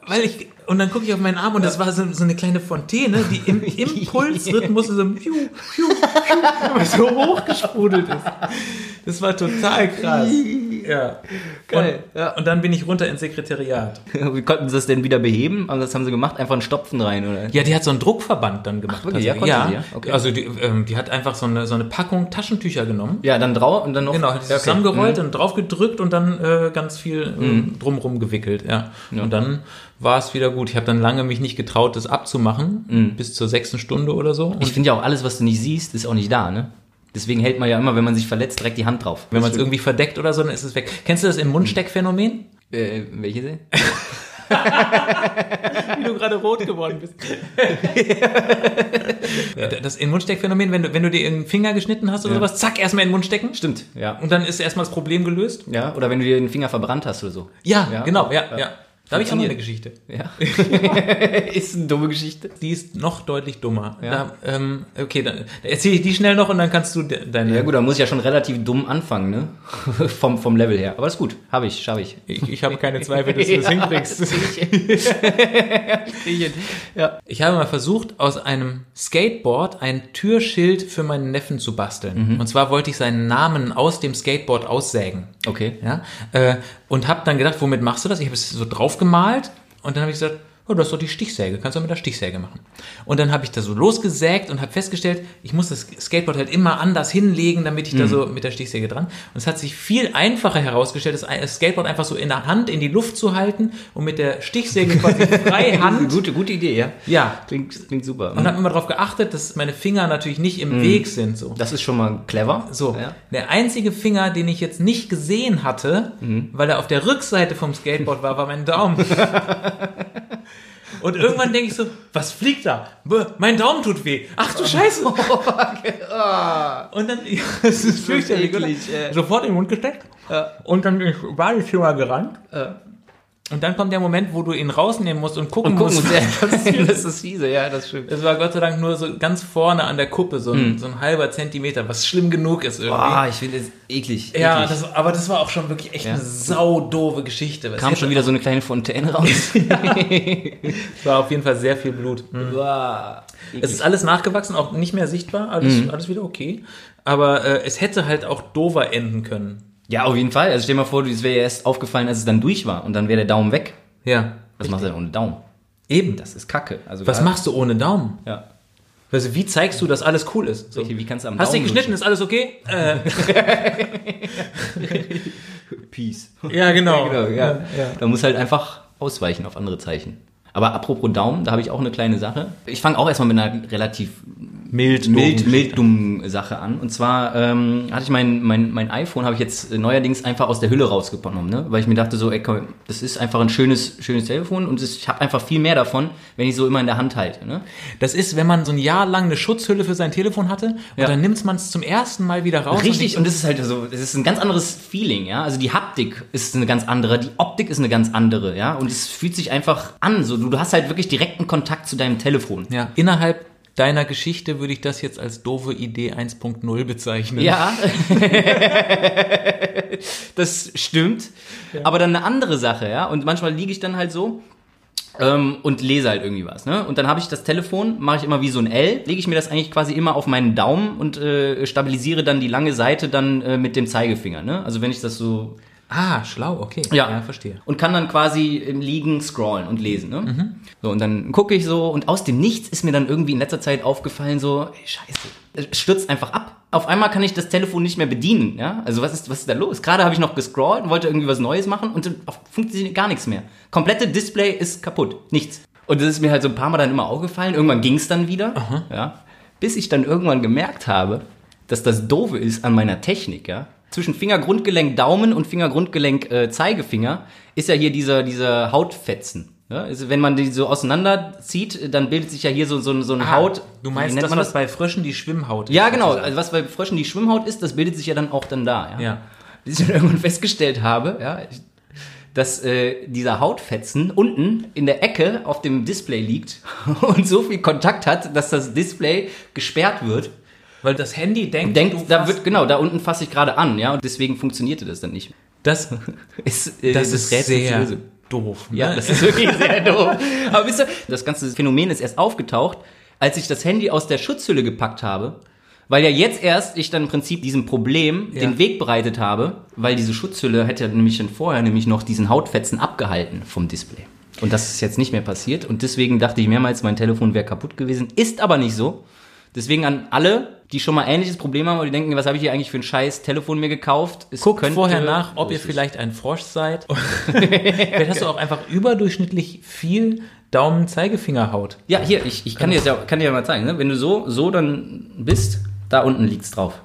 Weil ich, und dann gucke ich auf meinen Arm und das war so, so eine kleine Fontäne, die im (laughs) Impulsrhythmus so, (laughs) piu, piu, piu, so hochgesprudelt ist. Das war total krass. Ja.
Geil,
Und, und dann bin ich runter ins Sekretariat.
Wie konnten sie das denn wieder beheben? Also das haben sie gemacht, einfach einen Stopfen rein, oder?
Ja, die hat so einen Druckverband dann gemacht.
wirklich? Ja,
tatsächlich.
konnte sie, ja? Okay.
Also die, ähm, die hat einfach so eine, so eine Packung Taschentücher genommen.
Ja, dann drauf und dann noch.
Genau,
Ja, okay.
zusammengerollt
Mhm.
und drauf gedrückt und dann äh, ganz viel äh, drumrum gewickelt, ja. Und dann war es wieder gut. Ich habe dann lange mich nicht getraut, das abzumachen, bis zur sechsten Stunde oder so. Und
Ich finde ja auch, alles, was du nicht siehst, ist auch nicht da, ne? Deswegen hält man ja immer, wenn man sich verletzt, direkt die Hand drauf.
wenn man es irgendwie verdeckt oder so, dann ist es weg. Kennst du das im Mundsteckphänomen?
Äh, welche? (laughs) (laughs)
Wie du gerade rot geworden bist. (laughs) Das im Mundsteckphänomen, wenn du, wenn du dir einen Finger geschnitten hast oder sowas, zack, erstmal in den Mund stecken.
Stimmt, ja.
Und dann ist erstmal das Problem gelöst.
Ja, oder wenn du dir den Finger verbrannt hast oder so.
Ja,
Ja.
genau, ja, ja. Da habe ich auch noch eine Geschichte.
Ja. (laughs) ist eine dumme Geschichte.
Die ist noch deutlich dummer.
Ja.
Da, ähm, okay, dann da erzähle ich die schnell noch und dann kannst du de deine.
Ja gut, da muss ich ja schon relativ dumm anfangen, ne? (laughs) vom, vom Level her. Aber ist gut, habe ich, schaffe ich.
Ich, ich habe keine Zweifel, dass du (laughs) das hinkriegst.
ja.
Ich habe mal versucht, aus einem Skateboard ein Türschild für meinen Neffen zu basteln. Und zwar wollte ich seinen Namen aus dem Skateboard aussägen.
Okay.
Ja? Äh, und habe dann gedacht, womit machst du das? Ich habe es so drauf gemalt. Und dann habe ich gesagt, oh, du hast doch die Stichsäge, kannst du mit der Stichsäge machen. Und dann habe ich da so losgesägt und habe festgestellt, ich muss das Skateboard halt immer anders hinlegen, damit ich da so mit der Stichsäge dran. Und es hat sich viel einfacher herausgestellt, das Skateboard einfach so in der Hand in die Luft zu halten und mit der Stichsäge quasi (laughs) frei Hand
Gute, gute Idee, ja.
ja,
Klingt, klingt super.
und habe immer darauf geachtet, dass meine Finger natürlich nicht im Weg sind. So.
das ist schon mal clever.
So,
Ja.
der einzige Finger, den ich jetzt nicht gesehen hatte, weil er auf der Rückseite vom Skateboard war, war mein Daumen. (laughs) Und irgendwann denke ich so, was fliegt da? Bäh, Mein Daumen tut weh. Ach du Scheiße. (laughs) Und dann, (laughs) ja, das ist fürchterlich. Sofort in den Mund gesteckt. Und dann bin ich Badezimmer gerannt. Und dann kommt der Moment, wo du ihn rausnehmen musst und gucken,
Und gucken,
musst. (laughs)
der, das ist fiese, ja, das stimmt.
Es war Gott sei Dank nur so ganz vorne an der Kuppe, so ein, so ein halber Zentimeter, was schlimm genug ist irgendwie.
Boah, ich finde das eklig.
ja,
eklig.
das, aber das war auch schon wirklich echt
Ja.
eine saudoofe Geschichte. Es
kam schon wieder so eine kleine Fontäne raus. (laughs)
Es war auf jeden Fall sehr viel Blut.
Boah.
Es ist alles nachgewachsen, auch nicht mehr sichtbar, alles, alles wieder okay. Aber äh, es hätte halt auch dover enden können.
Ja, auf jeden Fall. Also stell dir mal vor, es wäre ja erst aufgefallen, als es dann durch war und dann wäre der Daumen weg.
Ja.
Was machst du denn ohne Daumen?
Eben.
Das ist Kacke. Also
Was machst du ohne Daumen?
Ja.
Also wie zeigst du, dass alles cool ist? So.
Richtig, wie kannst du am
Hast du dich geschnitten? Ist alles okay? Äh, (laughs)
Peace.
ja, genau. (laughs)
Genau, ja. Da muss halt einfach ausweichen auf andere Zeichen. Aber apropos Daumen, da habe ich auch eine kleine Sache. Ich fange auch erstmal mit einer relativ
Mild,
mild, mild dummen Sache an. Und zwar ähm, hatte ich mein, mein, mein iPhone, habe ich jetzt neuerdings einfach aus der Hülle rausgenommen, ne? weil ich mir dachte so, ey, komm, das ist einfach ein schönes, schönes Telefon und ich habe einfach viel mehr davon, wenn ich so immer in der Hand halte. Ne?
Das ist, wenn man so ein Jahr lang eine Schutzhülle für sein Telefon hatte und
Ja.
dann nimmt man es zum ersten Mal wieder raus.
Richtig,
und
und das ist halt so, es ist ein ganz anderes Feeling, ja. Also die Haptik ist eine ganz andere, die Optik ist eine ganz andere, ja. Und es fühlt sich einfach an, so du, du hast halt wirklich direkten Kontakt zu deinem Telefon.
ja, innerhalb deiner Geschichte würde ich das jetzt als doofe Idee 1.0 bezeichnen.
Ja. (laughs) das stimmt. Aber dann eine andere Sache, ja. Und manchmal liege ich dann halt so ähm, und lese halt irgendwie was. Ne? Und dann habe ich das Telefon, mache ich immer wie so ein L, lege ich mir das eigentlich quasi immer auf meinen Daumen und äh, stabilisiere dann die lange Seite dann äh, mit dem Zeigefinger. Ne? Also wenn ich das so
Ah, schlau, okay.
Ja.
verstehe.
und kann dann quasi im Liegen scrollen und lesen. Ne? So, und dann gucke ich so und aus dem Nichts ist mir dann irgendwie in letzter Zeit aufgefallen, so, ey, scheiße, es stürzt einfach ab. Auf einmal kann ich das Telefon nicht mehr bedienen. Ja? Also was ist, was ist da los? Gerade habe ich noch gescrollt und wollte irgendwie was Neues machen und dann funktioniert gar nichts mehr. Komplette Display ist kaputt. Nichts. Und das ist mir halt so ein paar Mal dann immer aufgefallen. Irgendwann ging es dann wieder. Ja? Bis ich dann irgendwann gemerkt habe, dass das Doofe ist an meiner Technik, ja. Zwischen Fingergrundgelenk Daumen und Fingergrundgelenk äh, Zeigefinger ist ja hier dieser, dieser Hautfetzen. Ja? Also wenn man die so auseinanderzieht, dann bildet sich ja hier so, so, so eine Haut.
Ah, Du
wie
meinst das,
man
was bei Fröschen die Schwimmhaut ist?
Ja, genau. Also was bei Fröschen die Schwimmhaut ist, das bildet sich ja dann auch dann da. Ja.
Ja.
Bis ich dann irgendwann festgestellt habe, ja, dass äh, dieser Hautfetzen unten in der Ecke auf dem Display liegt (laughs) und so viel Kontakt hat, dass das Display gesperrt wird.
Weil das Handy denkt,
Denkt,
du
da wird genau, da unten fasse ich gerade an, ja, und deswegen funktionierte das dann nicht.
das, (laughs)
Ist, äh,
das ist
Rätsels
sehr doof.
Ja,
ne?
das ist wirklich (laughs) sehr doof. Aber wisst ihr, das ganze Phänomen ist erst aufgetaucht, als ich das Handy aus der Schutzhülle gepackt habe. Weil ja jetzt erst ich dann im Prinzip diesem Problem
Ja.
den Weg bereitet habe, weil diese Schutzhülle hätte nämlich schon vorher nämlich noch diesen Hautfetzen abgehalten vom Display. Und das ist jetzt nicht mehr passiert und deswegen dachte ich mehrmals, mein Telefon wäre kaputt gewesen. Ist aber nicht so. Deswegen an alle, die schon mal ähnliches Problem haben und die denken, was habe ich hier eigentlich für ein scheiß Telefon mir gekauft? Es
Guckt vorher nach, ob ihr vielleicht ein Frosch seid. (laughs) Vielleicht hast du auch einfach überdurchschnittlich viel Daumen-Zeigefingerhaut.
Ja, hier, ich, ich kann, dir das ja, kann dir ja mal zeigen. Ne? Wenn du so, so dann bist, da unten liegt's drauf.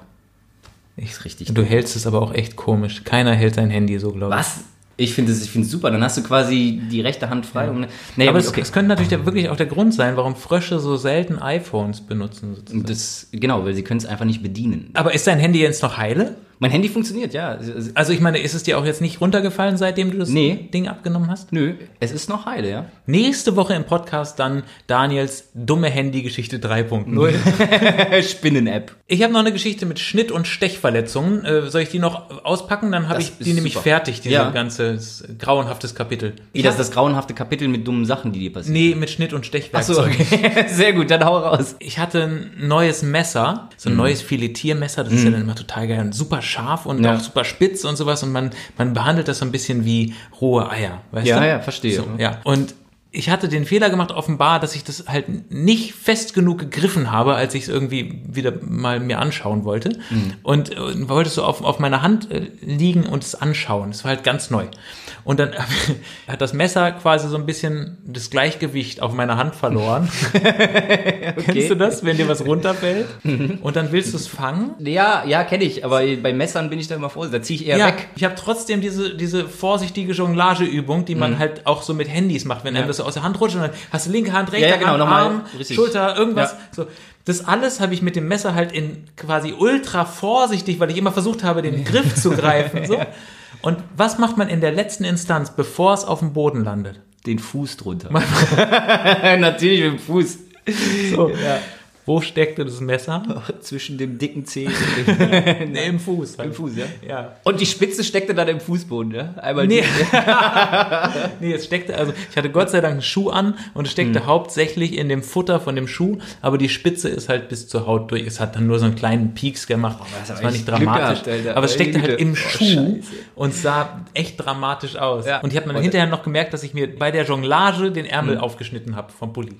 Ist richtig.
Du hältst es aber auch echt komisch. Keiner hält sein Handy so, glaube ich.
Was? Ich finde es super. Dann hast du quasi die rechte Hand frei. Und, nee,
aber es,
okay.
es könnte natürlich wirklich auch der Grund sein, warum Frösche so selten iPhones benutzen. Sozusagen.
das, genau, weil sie können es einfach nicht bedienen.
Aber ist dein Handy jetzt noch heile?
Mein Handy funktioniert, ja. Also,
ich meine, ist es dir auch jetzt nicht runtergefallen, seitdem du das
Nee.
Ding abgenommen hast?
Nö, es ist noch heile, ja.
Nächste Woche im Podcast dann Daniels dumme Handygeschichte 3.0. (laughs)
Spinnen-App.
Ich habe noch eine Geschichte mit Schnitt- und Stechverletzungen. Äh, soll ich die noch auspacken? Dann habe ich die nämlich
super.
fertig, dieses
Ja.
ganze grauenhaftes Kapitel.
Wie das ist das grauenhafte Kapitel mit dummen Sachen, die dir passieren.
Nee, mit Schnitt- und Stechwerkzeug.
Achso, okay. (laughs) Sehr gut, dann hau raus.
Ich hatte ein neues Messer, so ein neues Filetiermesser, das ist ja dann immer total geil und super scharf und
Ja.
auch super spitz und sowas und man, man behandelt das so ein bisschen wie rohe Eier, weißt
Ja,
du?
ja, verstehe.
So, ja. Und ich hatte den Fehler gemacht, offenbar, dass ich das halt nicht fest genug gegriffen habe, als ich es irgendwie wieder mal mir anschauen wollte.
Mhm.
Und, äh, wollte so auf, auf meiner Hand äh, liegen und es anschauen. Das war halt ganz neu. Und dann (laughs) hat das Messer quasi so ein bisschen das Gleichgewicht auf meiner Hand verloren. (laughs) (laughs) Kennst du das, wenn dir was runterfällt? Und dann willst du es fangen?
Ja, ja, kenne ich, aber bei Messern bin ich da immer vorsichtig. Da ziehe ich eher
Ja,
weg.
ich habe trotzdem diese, diese vorsichtige Jonglageübung, die
Mhm.
man halt auch so mit Handys macht, wenn einem das so aus der Hand rutscht und dann hast du linke Hand, rechte
Ja, ja, genau,
Hand,
nochmal,
Arm,
richtig.
Schulter, irgendwas.
Ja.
So. Das alles habe ich mit dem Messer halt in quasi ultra vorsichtig, weil ich immer versucht habe, den Griff zu greifen. So. Und was macht man in der letzten Instanz, bevor es auf dem Boden landet?
Den Fuß drunter. (laughs) (laughs) Natürlich mit dem Fuß.
So. Wo steckte das Messer? (laughs)
Zwischen dem dicken Zeh und dem (laughs)
Nee, im Fuß.
Im Fuß, ja?
Ja.
Und die Spitze steckte dann im Fußboden, ja? Einmal
Nee. (laughs) nee, es steckte, also ich hatte Gott sei Dank einen Schuh an und es
Hm.
steckte hauptsächlich in dem Futter von dem Schuh, aber die Spitze ist halt bis zur Haut durch. Es hat dann nur so einen kleinen Pieks gemacht.
hast
das war nicht dramatisch.
gehabt,
aber es steckte halt im
Oh,
Schuh
Scheiße.
und sah echt dramatisch aus.
Ja.
Und ich habe dann
Und-
hinterher noch gemerkt, dass ich mir bei der Jonglage den Ärmel
Hm.
aufgeschnitten habe vom Pulli.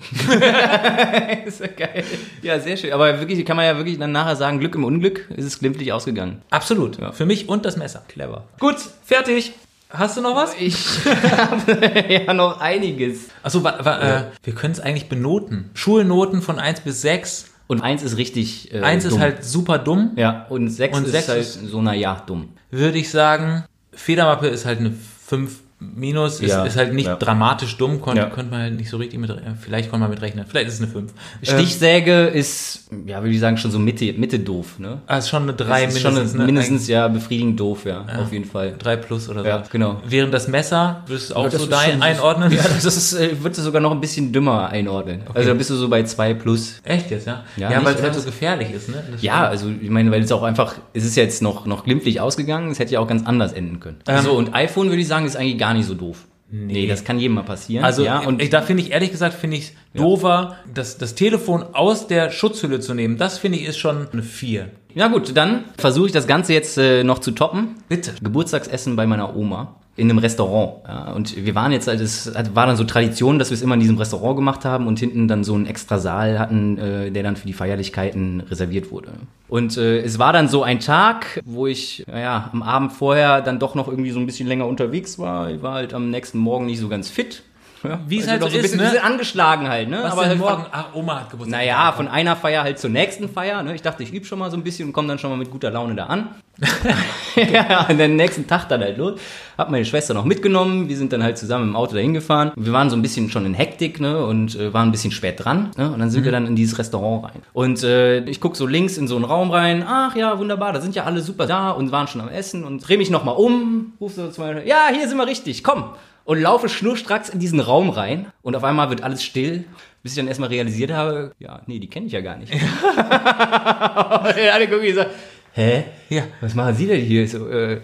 ist ja geil. Ja, sehr schön. Aber wirklich, kann man ja wirklich dann nachher sagen, Glück im Unglück ist es glimpflich ausgegangen.
Absolut. Für mich und das Messer.
Clever.
Gut, fertig. Hast du noch was?
Ich habe (laughs) ja noch einiges.
Achso, wa, wa, äh, wir können es eigentlich benoten. Schulnoten von 1 bis 6.
Und eins ist richtig äh,
Eins
dumm.
ist halt super dumm.
Ja, und sechs
Und
ist
sechs
halt
ist-
so, na ja, dumm.
würde ich sagen, Federmappe ist halt eine 5 minus, ist,
Ja,
ist halt nicht
ja.
dramatisch dumm, kon,
Ja.
könnte man halt nicht so richtig mit, vielleicht konnte man mit rechnen. Vielleicht ist es eine 5.
Stichsäge ist, ja, würde ich sagen, schon so Mitte, Mitte doof, ne?
ah, ist schon eine 3
Das ist
mindestens.
schon
ne?
mindestens, ja, befriedigend doof, ja, auf jeden Fall.
3 plus oder so.
Ja, genau.
Während das Messer, würdest du auch
Das
so dein
schon-
einordnen?
Ja, das ist, äh, würdest du sogar noch ein bisschen dümmer einordnen. Also da bist du so bei 2 plus.
Echt jetzt, ja?
Ja,
Ja, weil es halt so gefährlich ist, ne? Das
Ja, also ich meine, weil es auch einfach, es ist jetzt noch, noch glimpflich ausgegangen, es hätte ja auch ganz anders enden können.
Ähm.
so, und iPhone würde ich sagen, ist eigentlich gar nicht so doof. Nee, das kann jedem mal passieren.
Also
ja, und
ich, da finde ich ehrlich gesagt, finde ich doofer, das, das Telefon aus der Schutzhülle zu nehmen. Das finde ich ist schon eine 4.
ja gut, dann versuche ich das Ganze jetzt äh, noch zu toppen.
Bitte.
Geburtstagsessen bei meiner Oma in einem Restaurant. Ja, und wir waren jetzt, halt, es war dann so Tradition, dass wir es immer in diesem Restaurant gemacht haben und hinten dann so einen extra Saal hatten, äh, der dann für die Feierlichkeiten reserviert wurde. Und äh, es war dann so ein Tag, wo ich ja, am Abend vorher dann doch noch irgendwie so ein bisschen länger unterwegs war. Ich war halt am nächsten Morgen nicht so ganz fit. Ja,
Wie es halt so
ein
ist,
bisschen,
ne?
bisschen angeschlagen halt, ne?
Was
Aber
denn
halt
morgen? Ach, Oma hat Geburtstag.
naja, von einer Feier halt zur nächsten Feier. Ne? Ich dachte, ich übe schon mal so ein bisschen und komme dann schon mal mit guter Laune da an. (laughs) ja, und den nächsten Tag dann halt los. Hab meine Schwester noch mitgenommen. Wir sind dann halt zusammen im Auto dahin gefahren. Wir waren so ein bisschen schon in Hektik ne? und äh, waren ein bisschen spät dran. Ne? Und dann sind wir dann in dieses Restaurant rein. Und äh, ich guck so links in so einen Raum rein. Ach ja, wunderbar, da sind ja alle super da und waren schon am Essen. Und dreh mich nochmal um. Ruf so zu meiner, ja, hier sind wir richtig, komm. Und laufe schnurstracks in diesen Raum rein. Und auf einmal wird alles still. Bis ich dann erstmal realisiert habe, ja, nee, die kenne ich ja gar nicht. (laughs) und alle gucken so, hä?
Ja.
Was machen Sie denn hier? So, äh, äh,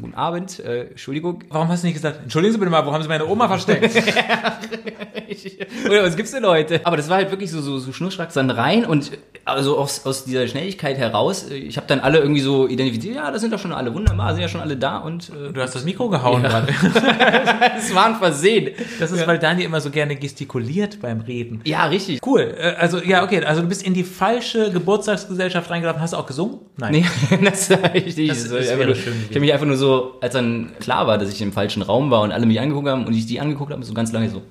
guten Abend, äh, Entschuldigung.
Warum hast du nicht gesagt, entschuldigen Sie bitte mal, wo haben Sie meine Oma versteckt? (laughs)
Oder was gibt's denn heute? Aber das war halt wirklich so, so, so schnurstracks dann rein und also aus, aus dieser Schnelligkeit heraus, äh, ich habe dann alle irgendwie so identifiziert, ja, das sind doch schon alle wunderbar, sind ja schon alle da und äh,
Du hast das Mikro gehauen
Ja.
gerade. (laughs)
es war ein Versehen.
Das ist, weil Daniel immer so gerne gestikuliert beim Reden.
Ja, richtig.
Cool. Äh, Also, ja, okay. Also, du bist in die falsche Geburtstagsgesellschaft reingelaufen. Hast du auch gesungen? Nein.
Nee, (laughs) das (laughs) nur,
schön gewesen.
ich habe mich einfach nur so, als dann klar war, dass ich im falschen Raum war und alle mich angeguckt haben und ich die angeguckt habe, so ganz lange so.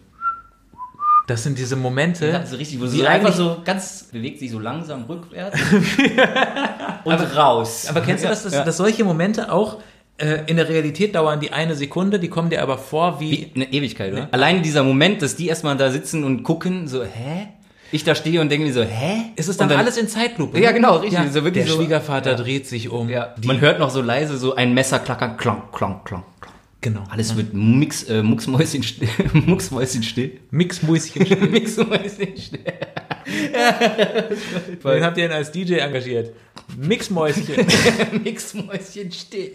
Das sind diese Momente.
Ja, so richtig, wo
die
sie einfach so ganz bewegt sich so langsam rückwärts (laughs) und raus.
Aber kennst du das, dass,
Ja.
dass solche Momente auch äh, in der Realität dauern die eine Sekunde, die kommen dir aber vor wie.
Wie eine Ewigkeit, oder? Allein dieser Moment, dass die erstmal da sitzen und gucken, so, hä? Ich da stehe und denke mir so, hä?
Ist es dann,
dann
alles in Zeitlupe?
Ja,
ne?
genau, richtig. So wirklich
der
so-
Schwiegervater
Ja.
dreht sich um.
Ja, man hört noch so leise so ein Messer klackern, klang, klang, klang, klang.
genau.
Alles wird mix, äh, mucksmäuschen still. (laughs) mucksmäuschen still.
Mixmäuschen.
mucksmäuschen still. (laughs) (laughs)
Wen habt ihr denn als DJ engagiert? Mixmäuschen. (laughs)
Mixmäuschen still.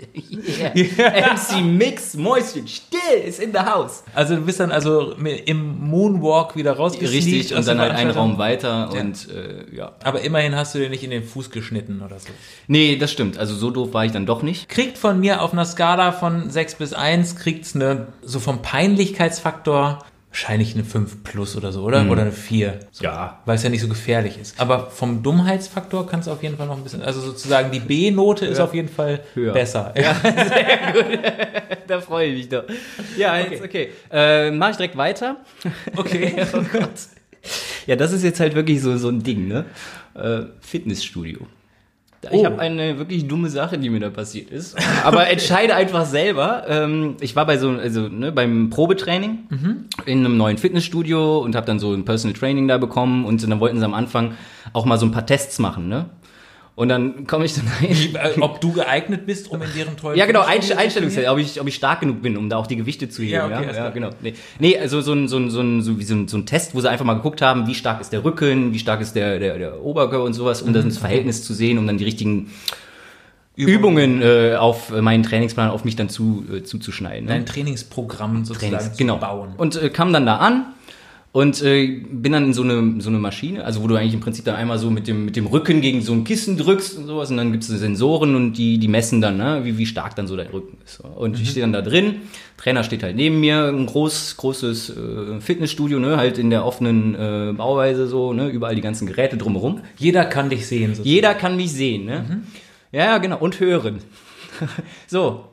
Yeah. (laughs) MC Mix Mäuschen still ist in the house.
Also du bist dann also im Moonwalk wieder aus
und dann halt einen. Raum weiter und äh, ja.
Aber immerhin hast du dir nicht in den Fuß geschnitten oder so.
Nee, das stimmt. Also so doof war ich dann doch nicht.
Kriegt von mir auf einer Skala von 6 bis 1, kriegt's eine, so vom Peinlichkeitsfaktor, wahrscheinlich eine 5 plus oder so, oder? Oder eine 4. So,
Ja.
Weil es ja nicht so gefährlich ist. Aber vom Dummheitsfaktor kann es auf jeden Fall noch ein bisschen, also sozusagen die B-Note ist auf jeden Fall
Höher.
besser. (laughs) (laughs)
Da freue ich mich doch. Ja, jetzt, okay. Äh, mach ich direkt weiter.
Okay. (laughs)
oh Gott. Ja, das ist jetzt halt wirklich so, so ein Ding, ne? Äh, Fitnessstudio. Ich
Oh.
habe eine wirklich dumme Sache, die mir da passiert ist. Aber entscheide einfach selber. Ähm, ich war bei so, also ne, beim Probetraining in einem neuen Fitnessstudio und habe dann so ein Personal Training da bekommen und dann wollten sie am Anfang auch mal so ein paar Tests machen, ne? Und dann komme ich dann rein.
Äh, Ob du geeignet bist, um in deren tollen
Ja, genau, Einst
zu
Einstellungstest, ob ich, ob ich stark genug bin, um da auch die Gewichte zu heben.
Ja,
Ja,
okay,
ja,
klar.
genau. Nee, nee also so ein, so, ein, so, ein, so, wie so, ein, so ein Test, wo sie einfach mal geguckt haben, wie stark ist der Rücken, wie stark ist der, der, der Oberkörper und sowas, um
Mhm.
das Verhältnis zu sehen, um dann die richtigen Übungen äh, auf meinen Trainingsplan auf mich dann zu, äh, zuzuschneiden. Ne?
Dein Trainingsprogramm sozusagen
Trainings,
zu
genau.
bauen.
Und äh, kam dann da an und äh, bin dann in so eine, so eine Maschine, also wo du eigentlich im Prinzip dann einmal so mit dem, mit dem Rücken gegen so ein Kissen drückst und sowas und dann gibt es Sensoren und die, die messen dann, ne, wie, wie stark dann so dein Rücken ist. Und ich stehe dann da drin, Trainer steht halt neben mir, ein groß, großes äh, Fitnessstudio, ne, halt in der offenen äh, Bauweise so, ne, überall die ganzen Geräte drumherum.
Jeder kann dich sehen. Sozusagen.
Jeder kann mich sehen, ne? Ja, ja, genau. Und hören. (laughs) so.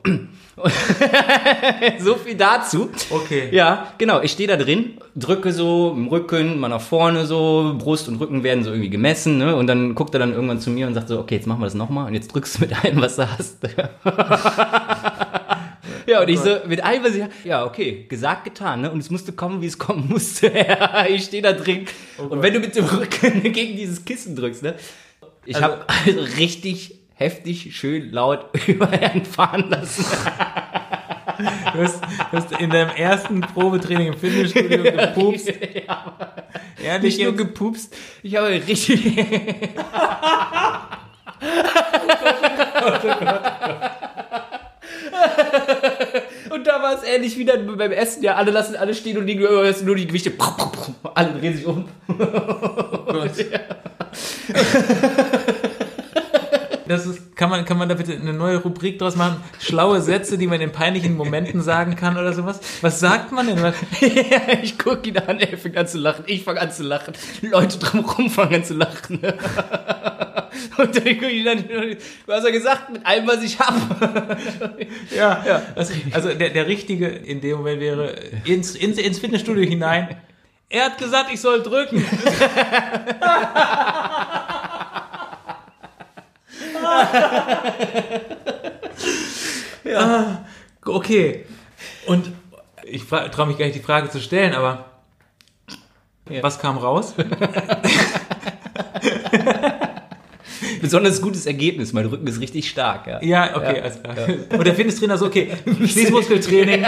(laughs) so viel dazu.
Okay.
Ja, genau. Ich stehe da drin, drücke so im Rücken, mal nach vorne so, Brust und Rücken werden so irgendwie gemessen, ne? Und dann guckt er dann irgendwann zu mir und sagt so, okay, jetzt machen wir das nochmal und jetzt drückst du mit allem, was du hast. (laughs) Ja, und ich so, mit allem, was ich ja, okay, gesagt, getan, ne? Und es musste kommen, wie es kommen musste. (laughs) Ja, ich stehe da drin. und wenn du mit dem Rücken gegen dieses Kissen drückst, ne? Ich
Also-
habe also richtig heftig, schön laut über Herrn fahren lassen. (laughs)
Du hast, du hast in deinem ersten Probetraining im Fitnessstudio (laughs) gepupst. Ehrlich
Nicht nur gepupst, ich habe richtig. (laughs) und da war es ähnlich wie dann beim Essen. Ja, alle lassen alle stehen und liegen nur, nur die Gewichte. Alle drehen sich um.
Das ist, kann man, kann man da bitte eine neue Rubrik draus machen? Schlaue Sätze, die man in peinlichen Momenten sagen kann oder sowas? Was sagt man denn? Was- (laughs)
ja, ich gucke ihn an, er fängt an zu lachen. Ich fange an zu lachen. Leute drumherum fangen an zu lachen. (laughs) Und dann gucke ich dann, was hat er gesagt? Mit allem, was ich habe. (laughs)
Ja, ja. Also, also der, der Richtige in dem Moment wäre ins, ins, ins Fitnessstudio hinein. Er hat gesagt, ich soll drücken. Ja. Okay. Und ich traue mich gar nicht, die Frage zu stellen, aber was kam raus? (laughs)
Besonders gutes Ergebnis. Mein Rücken ist richtig stark. Ja.
Ja, okay. alles klar. Und der Fitnesstrainer so, okay, (laughs) Schließmuskeltraining.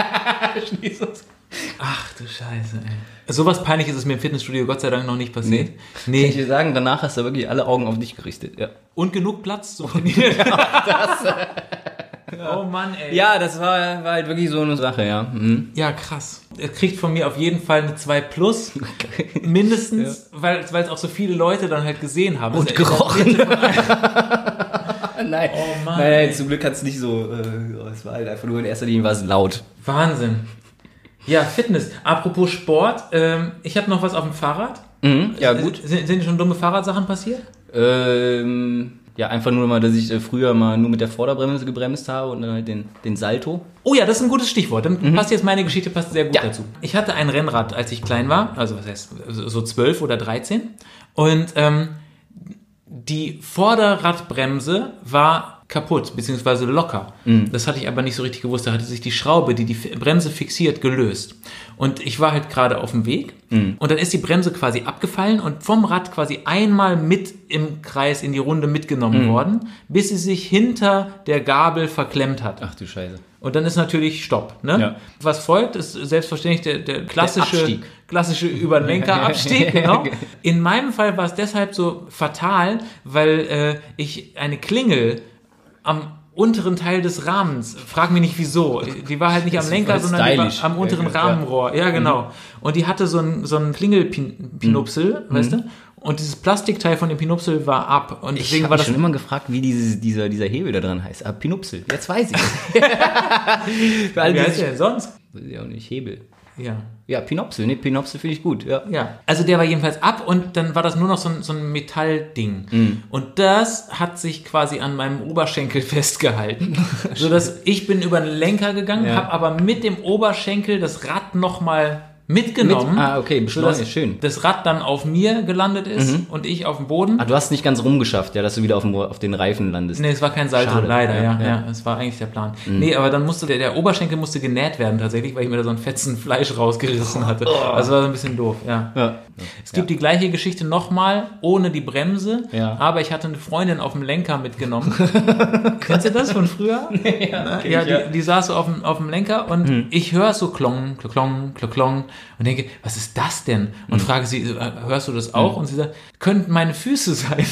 Ach du Scheiße, ey. Sowas peinliches ist mir im Fitnessstudio Gott sei Dank noch nicht passiert.
Kann ich dir sagen, danach hast du wirklich alle Augen auf dich gerichtet. Ja,
Und genug Platz zu trainieren. (laughs) (laughs) Oh Mann, ey.
ja das war, war halt wirklich so eine Sache, ja. Mhm.
Ja, krass. Er kriegt von mir auf jeden Fall eine 2 Plus. (laughs) Mindestens, weil, weil es auch so viele Leute dann halt gesehen haben.
Und gerochen. nein.
Oh Mann,
nein, nein, zum Glück hat es nicht so. Äh, es war halt einfach nur in erster Linie war es laut.
Wahnsinn. Ja, Fitness. Apropos Sport, ähm, ich habe noch was auf dem Fahrrad.
Mhm, ja, gut.
Sind, sind schon dumme Fahrradsachen passiert?
Ähm, ja, einfach nur mal, dass ich äh, früher mal nur mit der Vorderbremse gebremst habe und dann halt den, den Salto.
Oh ja, das ist ein gutes Stichwort. Dann passt jetzt meine Geschichte passt sehr gut
Ja.
dazu. Ich hatte ein Rennrad, als ich klein war, also was heißt so zwölf oder 13. Und ähm, die Vorderradbremse war kaputt, beziehungsweise locker. Das hatte ich aber nicht so richtig gewusst. Da hatte sich die Schraube, die die Bremse fixiert, gelöst. Und ich war halt gerade auf dem Weg. Und dann ist die Bremse quasi abgefallen und vom Rad quasi einmal mit im Kreis in die Runde mitgenommen worden, bis sie sich hinter der Gabel verklemmt hat.
Ach du Scheiße.
Und dann ist natürlich Stopp. Ne?
Ja.
Was folgt, ist selbstverständlich der, der klassische,
Der
klassische Überlenkerabstieg. (laughs) genau. In meinem Fall war es deshalb so fatal, weil äh, ich eine Klingel am unteren Teil des Rahmens, frag mich nicht wieso, die war halt nicht am Lenker, sondern
stylisch.
am unteren
Ja, ja.
Rahmenrohr. Ja, genau. Und die hatte so einen so einen Klingelpinupsel, weißt du? Und dieses Plastikteil von dem Pinupsel war ab. Und
Ich
deswegen
habe mich
das
schon immer gefragt, wie dieses, dieser, dieser Hebel da dran heißt. Ah, Pinupsel. Jetzt weiß ich (laughs) Für alle,
Wie heißt der denn sonst?
Weiß ich auch nicht, Hebel.
Ja.
Ja, Pinopsel. Ne, Pinopsel finde ich gut. Ja.
Ja, also der war jedenfalls ab und dann war das nur noch so ein, so ein Metallding.
Mhm.
Und das hat sich quasi an meinem Oberschenkel (laughs) festgehalten. sodass ich bin über den Lenker gegangen,
Ja.
habe aber mit dem Oberschenkel das Rad nochmal mitgenommen.
Mit- ah, okay, beschleunigt, schön.
Das Rad dann auf mir gelandet ist und ich auf dem Boden.
Ah, du hast nicht ganz rumgeschafft, ja, dass du wieder auf, dem, auf den Reifen landest.
Nee, es war kein Salto,
Schade.
leider, ja,
Ja,
ja.
ja. Mhm.
Es war eigentlich der Plan. Nee, aber dann musste der, der Oberschenkel musste genäht werden tatsächlich, weil ich mir da so ein fetzen Fleisch rausgerissen hatte. Also war so ein bisschen doof, ja.
Ja.
Es gibt die gleiche Geschichte nochmal, ohne die Bremse,
Ja.
aber ich hatte eine Freundin auf dem Lenker mitgenommen. (laughs) Kennst du das von früher? (laughs) ja,
kenn
ja, die, die saß so auf dem, auf dem Lenker und ich höre so klong, klong, klong, klong und denke, was ist das denn? Und frage sie, äh, hörst du das auch? Und sie sagt, könnten meine Füße (laughs) sein.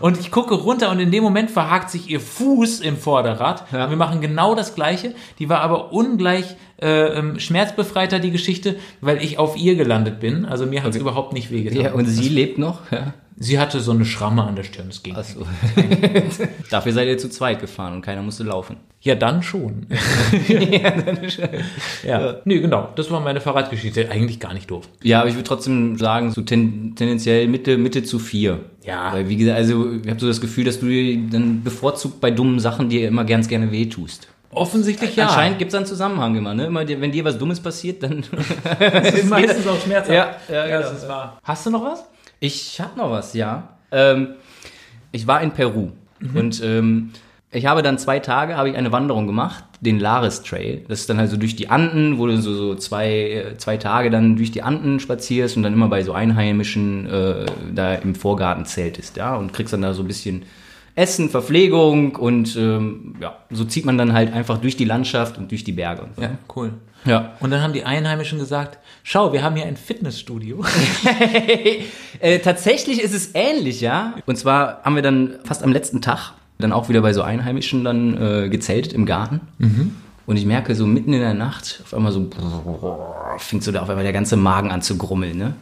Und ich gucke runter und in dem Moment verhakt sich ihr Fuß im Vorderrad.
Ja.
Wir machen genau das Gleiche. Die war aber ungleich äh, ähm, schmerzbefreiter, die Geschichte, weil ich auf ihr gelandet bin. Also mir hat es überhaupt nicht wehgetan.
Ja, und sie lebt noch? Ja.
Sie hatte so eine Schramme an der Stirn, das ging.
Achso. (laughs) Dafür seid ihr zu zweit gefahren und keiner musste laufen.
Ja, dann schon. (laughs) ja, ja. Nee, genau. Das war meine Fahrradgeschichte. Eigentlich gar nicht doof.
Ja, aber ich würde trotzdem sagen, so ten, tendenziell Mitte, Mitte zu vier.
Ja.
Weil, wie gesagt, also ich habe so das Gefühl, dass du dir dann bevorzugt bei dummen Sachen dir immer ganz gerne wehtust.
Offensichtlich ja.
Anscheinend gibt es einen Zusammenhang immer, ne? Immer, wenn dir was Dummes passiert, dann. (laughs)
Das ist meistens auch schmerzhaft.
Ja, ja, genau.
das ist wahr. Hast du noch was?
Ich habe noch was, ja. Ähm, ich war in Peru und ähm, ich habe dann zwei Tage habe ich eine Wanderung gemacht, den Lares Trail. Das ist dann halt so durch die Anden, wo du so, so zwei, äh, zwei Tage dann durch die Anden spazierst und dann immer bei so Einheimischen äh, da im Vorgarten zeltest, ja, und kriegst dann da so ein bisschen Essen, Verpflegung und ähm, ja, so zieht man dann halt einfach durch die Landschaft und durch die Berge. Und so.
Ja, cool.
Ja.
Und dann haben die Einheimischen gesagt, schau, wir haben hier ein Fitnessstudio. (laughs)
Äh, tatsächlich ist es ähnlich, ja. Und zwar haben wir dann fast am letzten Tag dann auch wieder bei so Einheimischen dann äh, gezeltet im Garten. Und ich merke so mitten in der Nacht auf einmal so, brrr, fängt so da auf einmal der ganze Magen an zu grummeln, ne?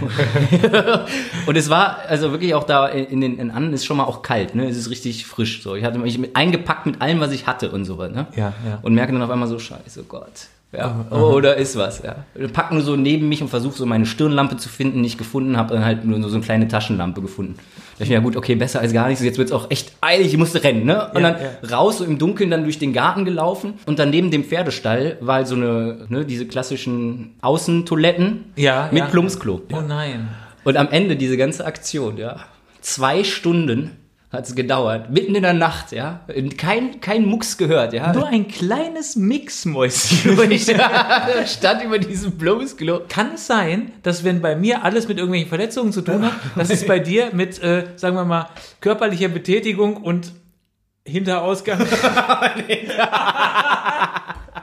(laughs) und es war also wirklich auch da in den in Anden ist schon mal auch kalt, ne? Es ist richtig frisch so. Ich hatte mich eingepackt mit allem, was ich hatte und so ne?
Ja, ja.
Und merke dann auf einmal so, scheiße, Gott. Ja, da ist was, ja. Pack nur so neben mich und versuche so meine Stirnlampe zu finden, nicht gefunden, habe dann halt nur so eine kleine Taschenlampe gefunden. Da dachte ich mir, ja gut, okay, besser als gar nichts, jetzt wird's auch echt eilig, ich musste rennen, ne? Und
Ja,
dann
ja.
raus, so im Dunkeln, dann durch den Garten gelaufen und dann neben dem Pferdestall war halt so eine, ne, diese klassischen Außentoiletten
Ja,
mit
ja.
Plumpsklo.
Oh nein.
Und am Ende diese ganze Aktion, ja, zwei Stunden hat es gedauert, mitten in der Nacht, ja, kein, kein Mucks gehört, ja.
Nur ein kleines Mixmäuschen. (laughs)
Stand über diesem Plumpsklo.
Kann es sein, dass wenn bei mir alles mit irgendwelchen Verletzungen zu tun hat, dass es bei dir mit, äh, sagen wir mal, körperlicher Betätigung und Hinterausgang (laughs) (laughs)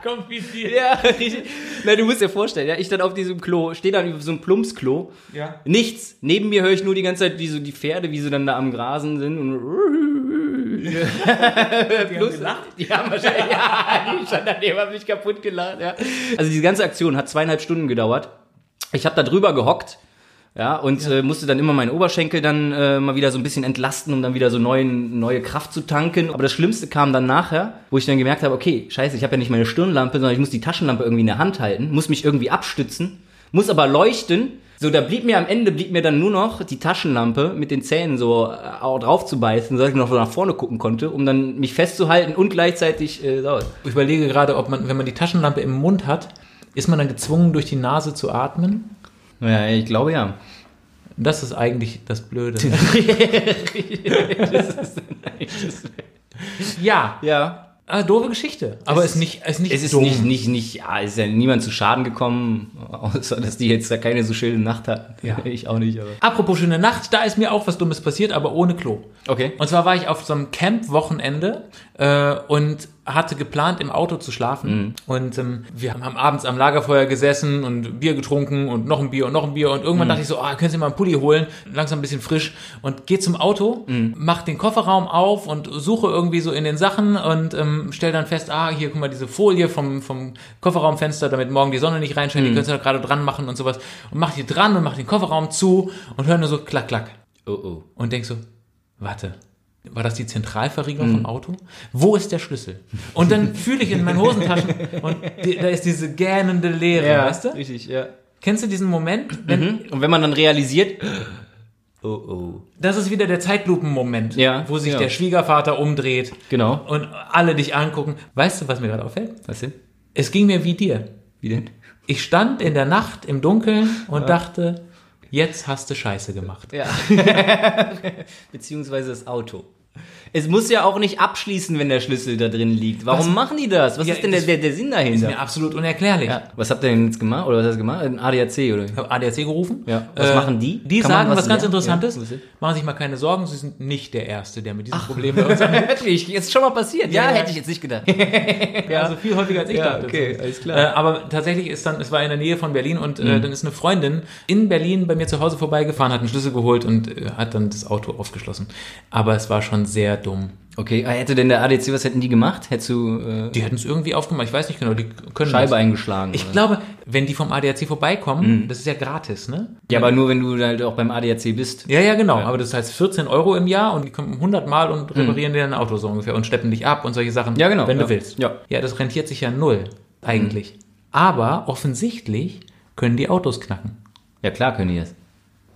kombiniert?
Ja, richtig. Na, du musst dir vorstellen, ja, ich dann auf diesem Klo, stehe dann über so ein Plumpsklo.
Ja.
Nichts. Neben mir höre ich nur die ganze Zeit, wie so die Pferde, wie sie dann da am Grasen sind. Und (laughs)
Die haben gelacht.
Die haben wahrscheinlich, ja, die standen daneben, haben mich kaputt gelacht, ja. Also diese ganze Aktion hat zweieinhalb Stunden gedauert. Ich habe da drüber gehockt, ja, und Äh, musste dann immer meinen Oberschenkel dann äh, mal wieder so ein bisschen entlasten, um dann wieder so neuen, neue Kraft zu tanken. Aber das Schlimmste kam dann nachher, wo ich dann gemerkt habe, okay, scheiße, ich habe ja nicht meine Stirnlampe, sondern ich muss die Taschenlampe irgendwie in der Hand halten, muss mich irgendwie abstützen, muss aber leuchten. So, da blieb mir am Ende, blieb mir dann nur noch die Taschenlampe mit den Zähnen so äh, drauf zu beißen, sodass ich noch nach vorne gucken konnte, um dann mich festzuhalten und gleichzeitig äh, so.
Ich überlege gerade, ob man, wenn man die Taschenlampe im Mund hat, ist man dann gezwungen, durch die Nase zu atmen?
Ja, ich glaube ja.
Das ist eigentlich das Blöde. (laughs) (laughs) ja,
Ja.
ah, doofe Geschichte. Aber es ist nicht, es ist nicht
Es ist
dumm.
nicht, nicht, nicht, ja, ist ja niemand zu Schaden gekommen, außer dass die jetzt da keine so schöne Nacht hatten.
Ja. (laughs)
Ich auch nicht, aber.
Apropos schöne Nacht, da ist mir auch was Dummes passiert, aber ohne Klo.
Okay.
Und zwar war ich auf so einem Camp-Wochenende äh, und hatte geplant, im Auto zu schlafen. Und ähm, wir haben abends am Lagerfeuer gesessen und Bier getrunken und noch ein Bier und noch ein Bier. Und irgendwann dachte ich so, ah, können Sie mal einen Pulli holen? Langsam ein bisschen frisch. Und gehe zum Auto, mach den Kofferraum auf und suche irgendwie so in den Sachen und ähm, stell dann fest, ah, hier, guck mal, diese Folie vom, vom Kofferraumfenster, damit morgen die Sonne nicht reinscheint, die können Sie da gerade dran machen und sowas. Und mach die dran und mach den Kofferraum zu und höre nur so klack, klack
Oh, oh.
und denk so, warte, war das die Zentralverriegelung vom Auto? Wo ist der Schlüssel? Und dann fühle ich in meinen Hosentaschen und die, da ist diese gähnende Leere, weißt du?
richtig, ja.
Kennst du diesen Moment? Wenn,
Und wenn man dann realisiert, oh, oh.
Das ist wieder der Zeitlupenmoment,
Ja,
wo sich
ja.
der Schwiegervater umdreht
Genau.
und alle dich angucken. Weißt du, was mir gerade auffällt?
Was denn?
Es ging mir wie dir.
Wie denn?
Ich stand in der Nacht im Dunkeln und dachte, jetzt hast du Scheiße gemacht.
Ja. (laughs) Beziehungsweise das Auto. Es muss ja auch nicht abschließen, wenn der Schlüssel da drin liegt. Warum
Was-
machen die das? Was
Ja,
ist denn der, der, der Sinn
Ist
dahinter?
mir absolut unerklärlich.
Ja. Was habt ihr denn jetzt gemacht? Oder was hast du gemacht? Ein ADAC, oder?
Ich habe ADAC gerufen.
Ja. Was machen die?
Die
Kann
sagen
was
was, ganz? Interessantes.
Ist?
machen sich mal keine Sorgen, sie sind nicht der Erste, der mit diesem Problem bei uns (laughs) hat.
Wirklich, ist schon mal passiert. Ja, hätte ich jetzt nicht gedacht. (laughs)
ja. Also viel häufiger als ich dachte.
okay, alles klar.
Äh, aber tatsächlich ist dann, es war in der Nähe von Berlin und äh, dann ist eine Freundin in Berlin bei mir zu Hause vorbeigefahren, hat einen Schlüssel geholt und äh, hat dann das Auto aufgeschlossen. Aber es war schon sehr dumm.
Okay, ah, hätte denn der ADC, was hätten die gemacht? Hättest du äh,
Die hätten es irgendwie aufgemacht, ich weiß nicht genau, die können
Scheibe
das.
eingeschlagen?
Ich
oder?
glaube, wenn die vom ADAC vorbeikommen, das ist ja gratis, ne?
Ja, aber nur wenn du halt auch beim ADAC bist.
Ja, ja, genau. Aber das heißt 14 Euro im Jahr und die kommen 100 Mal und reparieren dir dein Auto so ungefähr und schleppen dich ab und solche Sachen.
Ja, genau.
Wenn
Ja.
du willst.
Ja.
Ja, das rentiert sich ja null, eigentlich. Aber offensichtlich können die Autos knacken.
Ja, klar können die das.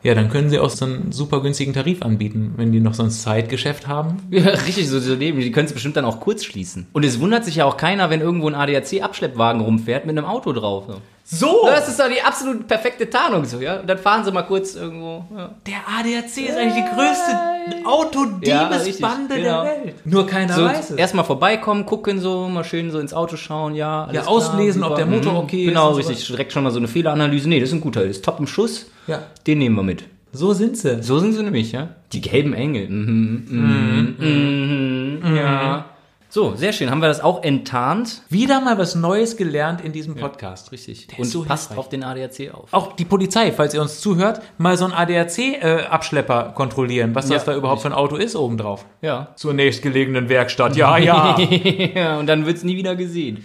Ja, dann können sie auch so einen super günstigen Tarif anbieten, wenn die noch so ein Zeitgeschäft haben.
Ja, (laughs) richtig, so, leben. Die können es bestimmt dann auch kurz schließen. Und es wundert sich ja auch keiner, wenn irgendwo ein ADAC-Abschleppwagen rumfährt mit einem Auto drauf. So.
So!
Das ist doch die absolut perfekte Tarnung, so, ja. Und dann fahren sie mal kurz irgendwo. Ja.
Der ADAC ist eigentlich die größte Autodiebesbande
Ja, genau.
der Welt. Nur keiner
So,
weiß es.
erstmal vorbeikommen, gucken so, mal schön so ins Auto schauen, ja.
Ja,
klar,
auslesen, ob der Motor
Mhm,
okay ist
Genau, richtig. Direkt schon mal so eine Fehleranalyse. Nee, das ist ein guter, das ist top im Schuss.
Ja.
Den nehmen wir mit.
So sind sie.
So sind sie nämlich, ja. Die gelben Engel. Mhm, mhm, mhm, Ja. So, sehr schön. Haben wir das auch enttarnt?
Wieder mal was Neues gelernt in diesem Podcast.
Richtig.
Der
Und
so
passt
hilfreich.
auf den ADAC auf.
Auch die Polizei, falls ihr uns zuhört, mal so einen ADAC-Abschlepper kontrollieren, was das
Ja,
da überhaupt für ein Auto ist obendrauf.
Ja.
Zur nächstgelegenen Werkstatt. Ja, ja. (laughs)
ja, und dann wird's nie wieder gesehen.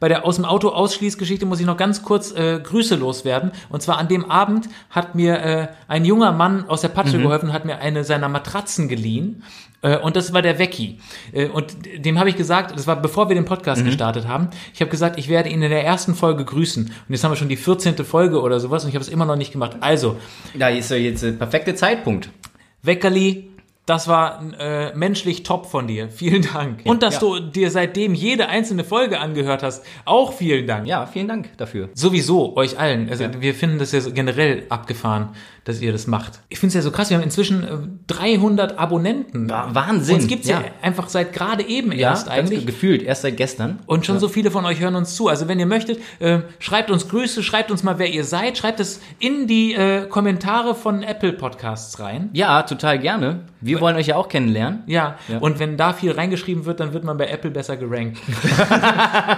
Bei der aus dem Auto Ausschließgeschichte muss ich noch ganz kurz äh, Grüße loswerden. Und zwar an dem Abend hat mir äh, ein junger Mann aus der Patsche geholfen, hat mir eine seiner Matratzen geliehen. Äh, und das war der Wecki. Äh, und dem habe ich gesagt, das war bevor wir den Podcast gestartet haben, ich habe gesagt, ich werde ihn in der ersten Folge grüßen. Und jetzt haben wir schon die 14. Folge oder sowas und ich habe es immer noch nicht gemacht. Also,
Da ist ja jetzt der perfekte Zeitpunkt.
Weckerli, das war äh, menschlich top von dir. (laughs) Vielen Dank. Und dass
Ja.
du dir seitdem jede einzelne Folge angehört hast, auch vielen Dank.
Ja, vielen Dank dafür.
Sowieso, euch allen. Also wir finden das ja generell abgefahren, dass ihr das macht. Ich finde es ja so krass, wir haben inzwischen äh, 300 Abonnenten.
Ja, Wahnsinn.
Uns gibt's ja.
Ja.
einfach seit gerade eben
Ja,
erst eigentlich.
ge- gefühlt, erst seit gestern.
Und schon so viele von euch hören uns zu. Also wenn ihr möchtet, äh, schreibt uns Grüße, schreibt uns mal, wer ihr seid. Schreibt es in die äh, Kommentare von Apple Podcasts rein.
Ja, total gerne. Wir wollen euch ja auch kennenlernen.
Ja, und wenn da viel reingeschrieben wird, dann wird man bei Apple besser gerankt. (laughs)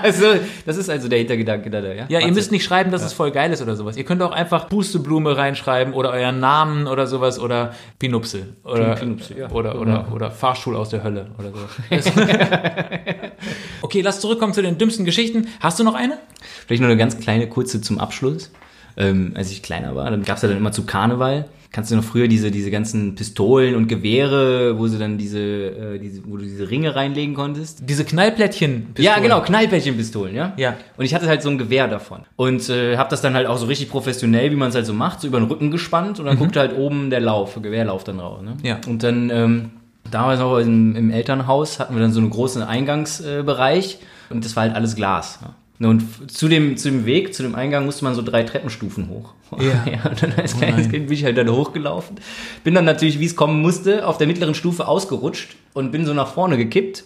Also, das ist also der Hintergedanke da, ja?
Ja, ihr
Wahnsinn.
müsst nicht schreiben, dass es voll geil ist oder sowas. Ihr könnt auch einfach Pusteblume reinschreiben oder euren Namen oder sowas oder Pinupse oder,
Pinupse, ja.
oder, oder, oder Fahrstuhl aus der Hölle oder so. (laughs) (laughs) okay, lass zurückkommen zu den dümmsten Geschichten. Hast du noch eine?
Vielleicht noch eine ganz kleine, kurze zum Abschluss. Ähm, als ich kleiner war, dann gab's ja dann immer zu Karneval. Kannst du noch früher diese, diese ganzen Pistolen und Gewehre, wo sie dann diese, äh, diese, wo du diese Ringe reinlegen konntest?
Diese Knallplättchen.
Ja, genau, Knallpärchenpistolen, ja?
Ja.
Und ich hatte halt so ein Gewehr davon. Und äh, habe das dann halt auch so richtig professionell, wie man es halt so macht, so über den Rücken gespannt und dann guckte halt oben der Lauf, der Gewehrlauf dann raus. Ne?
Ja.
Und dann ähm, damals noch im, im Elternhaus hatten wir dann so einen großen Eingangsbereich äh, und das war halt alles Glas. Ja. Und zu dem, zu dem Weg, zu dem Eingang musste man so drei Treppenstufen hoch.
Ja. (laughs)
und dann als kleines Kind bin ich halt dann hochgelaufen. Bin dann natürlich, wie es kommen musste, auf der mittleren Stufe ausgerutscht und bin so nach vorne gekippt.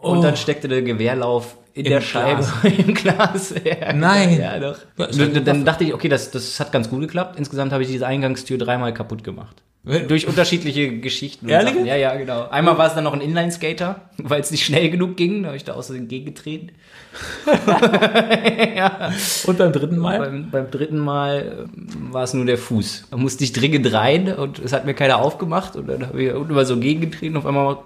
Und
Oh.
dann steckte der Gewehrlauf in
Im
der Scheibe
Glas. (laughs)
im Glas. Ja,
Nein.
Ja, doch.
Ja,
dann dachte ich, okay, das, das hat ganz gut geklappt. Insgesamt habe ich diese Eingangstür dreimal kaputt gemacht. Durch unterschiedliche Geschichten. und
Ehrlich?
Sachen. Ja, ja, genau. Einmal war es dann noch ein Inline-Skater, (laughs) weil es nicht schnell genug ging. Da habe ich da aus Versehen gegengetreten. (laughs)
Und beim dritten Mal?
Beim, beim dritten Mal ähm, war es nur der Fuß. Da musste ich dringend rein und es hat mir keiner aufgemacht. Und dann habe ich unten mal so gegengetreten und auf einmal mal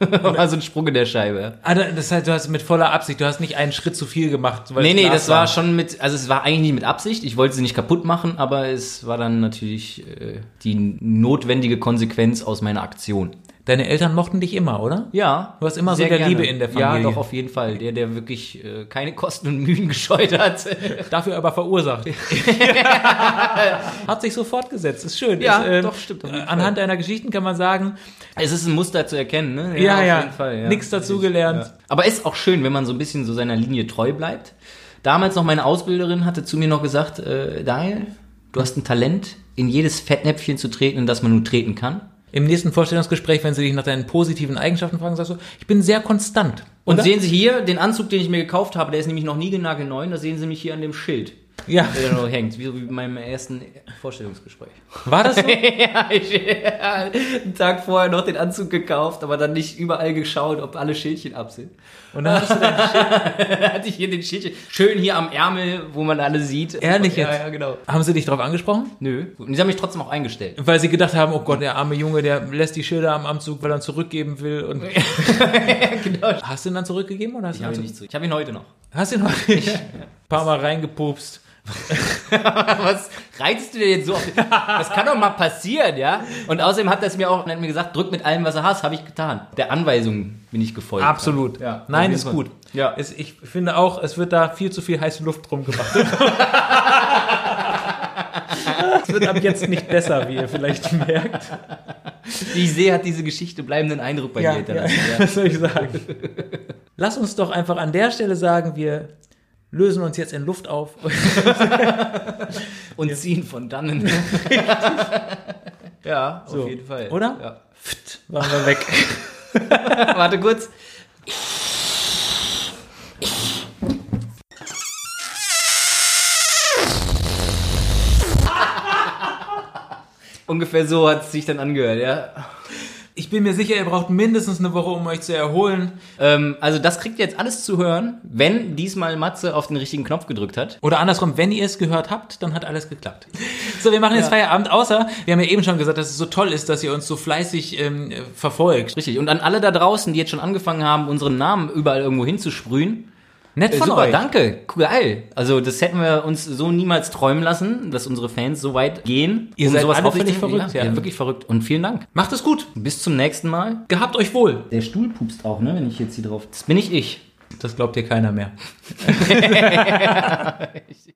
(laughs) war so ein Sprung in der Scheibe.
Ah, da- das heißt, du hast mit voller Absicht, du hast nicht einen Schritt zu viel gemacht. Weil
Nee, nee, das war schon mit, also es war eigentlich nicht mit Absicht. Ich wollte sie nicht kaputt machen, aber es war dann natürlich äh, die notwendige Konsequenz aus meiner Aktion.
Deine Eltern mochten dich immer, oder?
Ja.
Du hast immer so der
gerne.
Liebe in der Familie.
Ja, doch, auf jeden Fall. Der, der wirklich äh, keine Kosten und Mühen (laughs) gescheut hat.
Dafür aber verursacht. (laughs) Hat sich so fortgesetzt. Ist schön.
Ja,
ist, ähm,
doch, stimmt, Fall.
Anhand deiner Geschichten kann man sagen,
es ist ein Muster zu erkennen, ne?
Ja, ja.
auf jeden Fall,
Nix dazugelernt.
Ja. Aber ist auch schön, wenn man so ein bisschen so seiner Linie treu bleibt. Damals noch meine Ausbilderin hatte zu mir noch gesagt, äh, Daniel, du hast ein Talent, in jedes Fettnäpfchen zu treten, in das man nur treten kann.
Im nächsten Vorstellungsgespräch, wenn sie dich nach deinen positiven Eigenschaften fragen, sagst du, ich bin sehr konstant.
Und
Oder?
sehen Sie hier den Anzug, den ich mir gekauft habe, der ist nämlich noch niegelnagelneu, da sehen Sie mich hier an dem Schild,
ja.
noch hängt, wie so wie bei meinem ersten Vorstellungsgespräch.
War das so? (laughs)
ja, ich ja, einen Tag vorher noch den Anzug gekauft, aber dann nicht überall geschaut, ob alle Schildchen ab sind.
Und dann hattest du dein
Da (laughs) hatte ich hier den Schildchen, schön hier am Ärmel, wo man alle sieht.
Ehrlich
ja,
jetzt?
Ja, genau.
Haben sie dich darauf angesprochen?
Nö. Und die haben mich trotzdem auch eingestellt.
Weil sie gedacht haben, oh Gott, der arme Junge, der lässt die Schilder am Anzug, weil er zurückgeben will. Und (laughs)
genau.
hast du ihn dann zurückgegeben? Oder hast
Ich
du ihn
habe ihn
dann
nicht zurück. Ich habe ihn heute noch.
Hast du ihn heute? Ein paar Mal reingepupst. (laughs)
Was reizt du dir jetzt so auf? Das kann doch mal passieren, ja? Und außerdem hat er es mir auch hat mir gesagt, drück mit allem, was er hast, habe ich getan. Der Anweisung bin ich gefolgt.
Absolut.
Ja,
Nein, ist gut.
Ja.
Es, ich finde auch, es wird da viel zu viel heiße Luft drum gemacht. (laughs) es wird ab jetzt nicht besser, wie ihr vielleicht merkt.
Wie ich sehe, hat diese Geschichte bleibenden Eindruck bei dir hinterlassen. Ja. (laughs)
Was soll ich sagen? Lass uns doch einfach an der Stelle sagen, wir lösen uns jetzt in Luft auf. (laughs)
Und ziehen von dannen. ja,
So.
auf jeden Fall.
Oder?
Ja.
Pft, waren wir weg. (laughs)
Warte kurz. Ungefähr so hat es sich dann angehört, ja.
Ich bin mir sicher, ihr braucht mindestens eine Woche, um euch zu erholen.
Ähm, also das kriegt ihr jetzt alles zu hören, wenn diesmal Matze auf den richtigen Knopf gedrückt hat.
Oder andersrum, wenn ihr es gehört habt, dann hat alles geklappt. So, wir machen jetzt Feierabend, außer, wir haben ja eben schon gesagt, dass es so toll ist, dass ihr uns so fleißig ähm, verfolgt.
Richtig. Und an alle da draußen, die jetzt schon angefangen haben, unseren Namen überall irgendwo hinzusprühen,
Nett
Äh,
von
super,
euch.
danke. Geil. Also das hätten wir uns so niemals träumen lassen, dass unsere Fans so weit gehen.
Ihr seid alle
aufrichtig-
völlig verrückt,
Ja,
ja.
ja, wirklich verrückt. Und vielen Dank.
Macht es gut.
Bis zum nächsten Mal.
Gehabt euch wohl.
Der Stuhl pupst auch, ne? Wenn ich jetzt hier drauf. Das bin ich ich.
Das glaubt dir keiner mehr. (laughs) (laughs)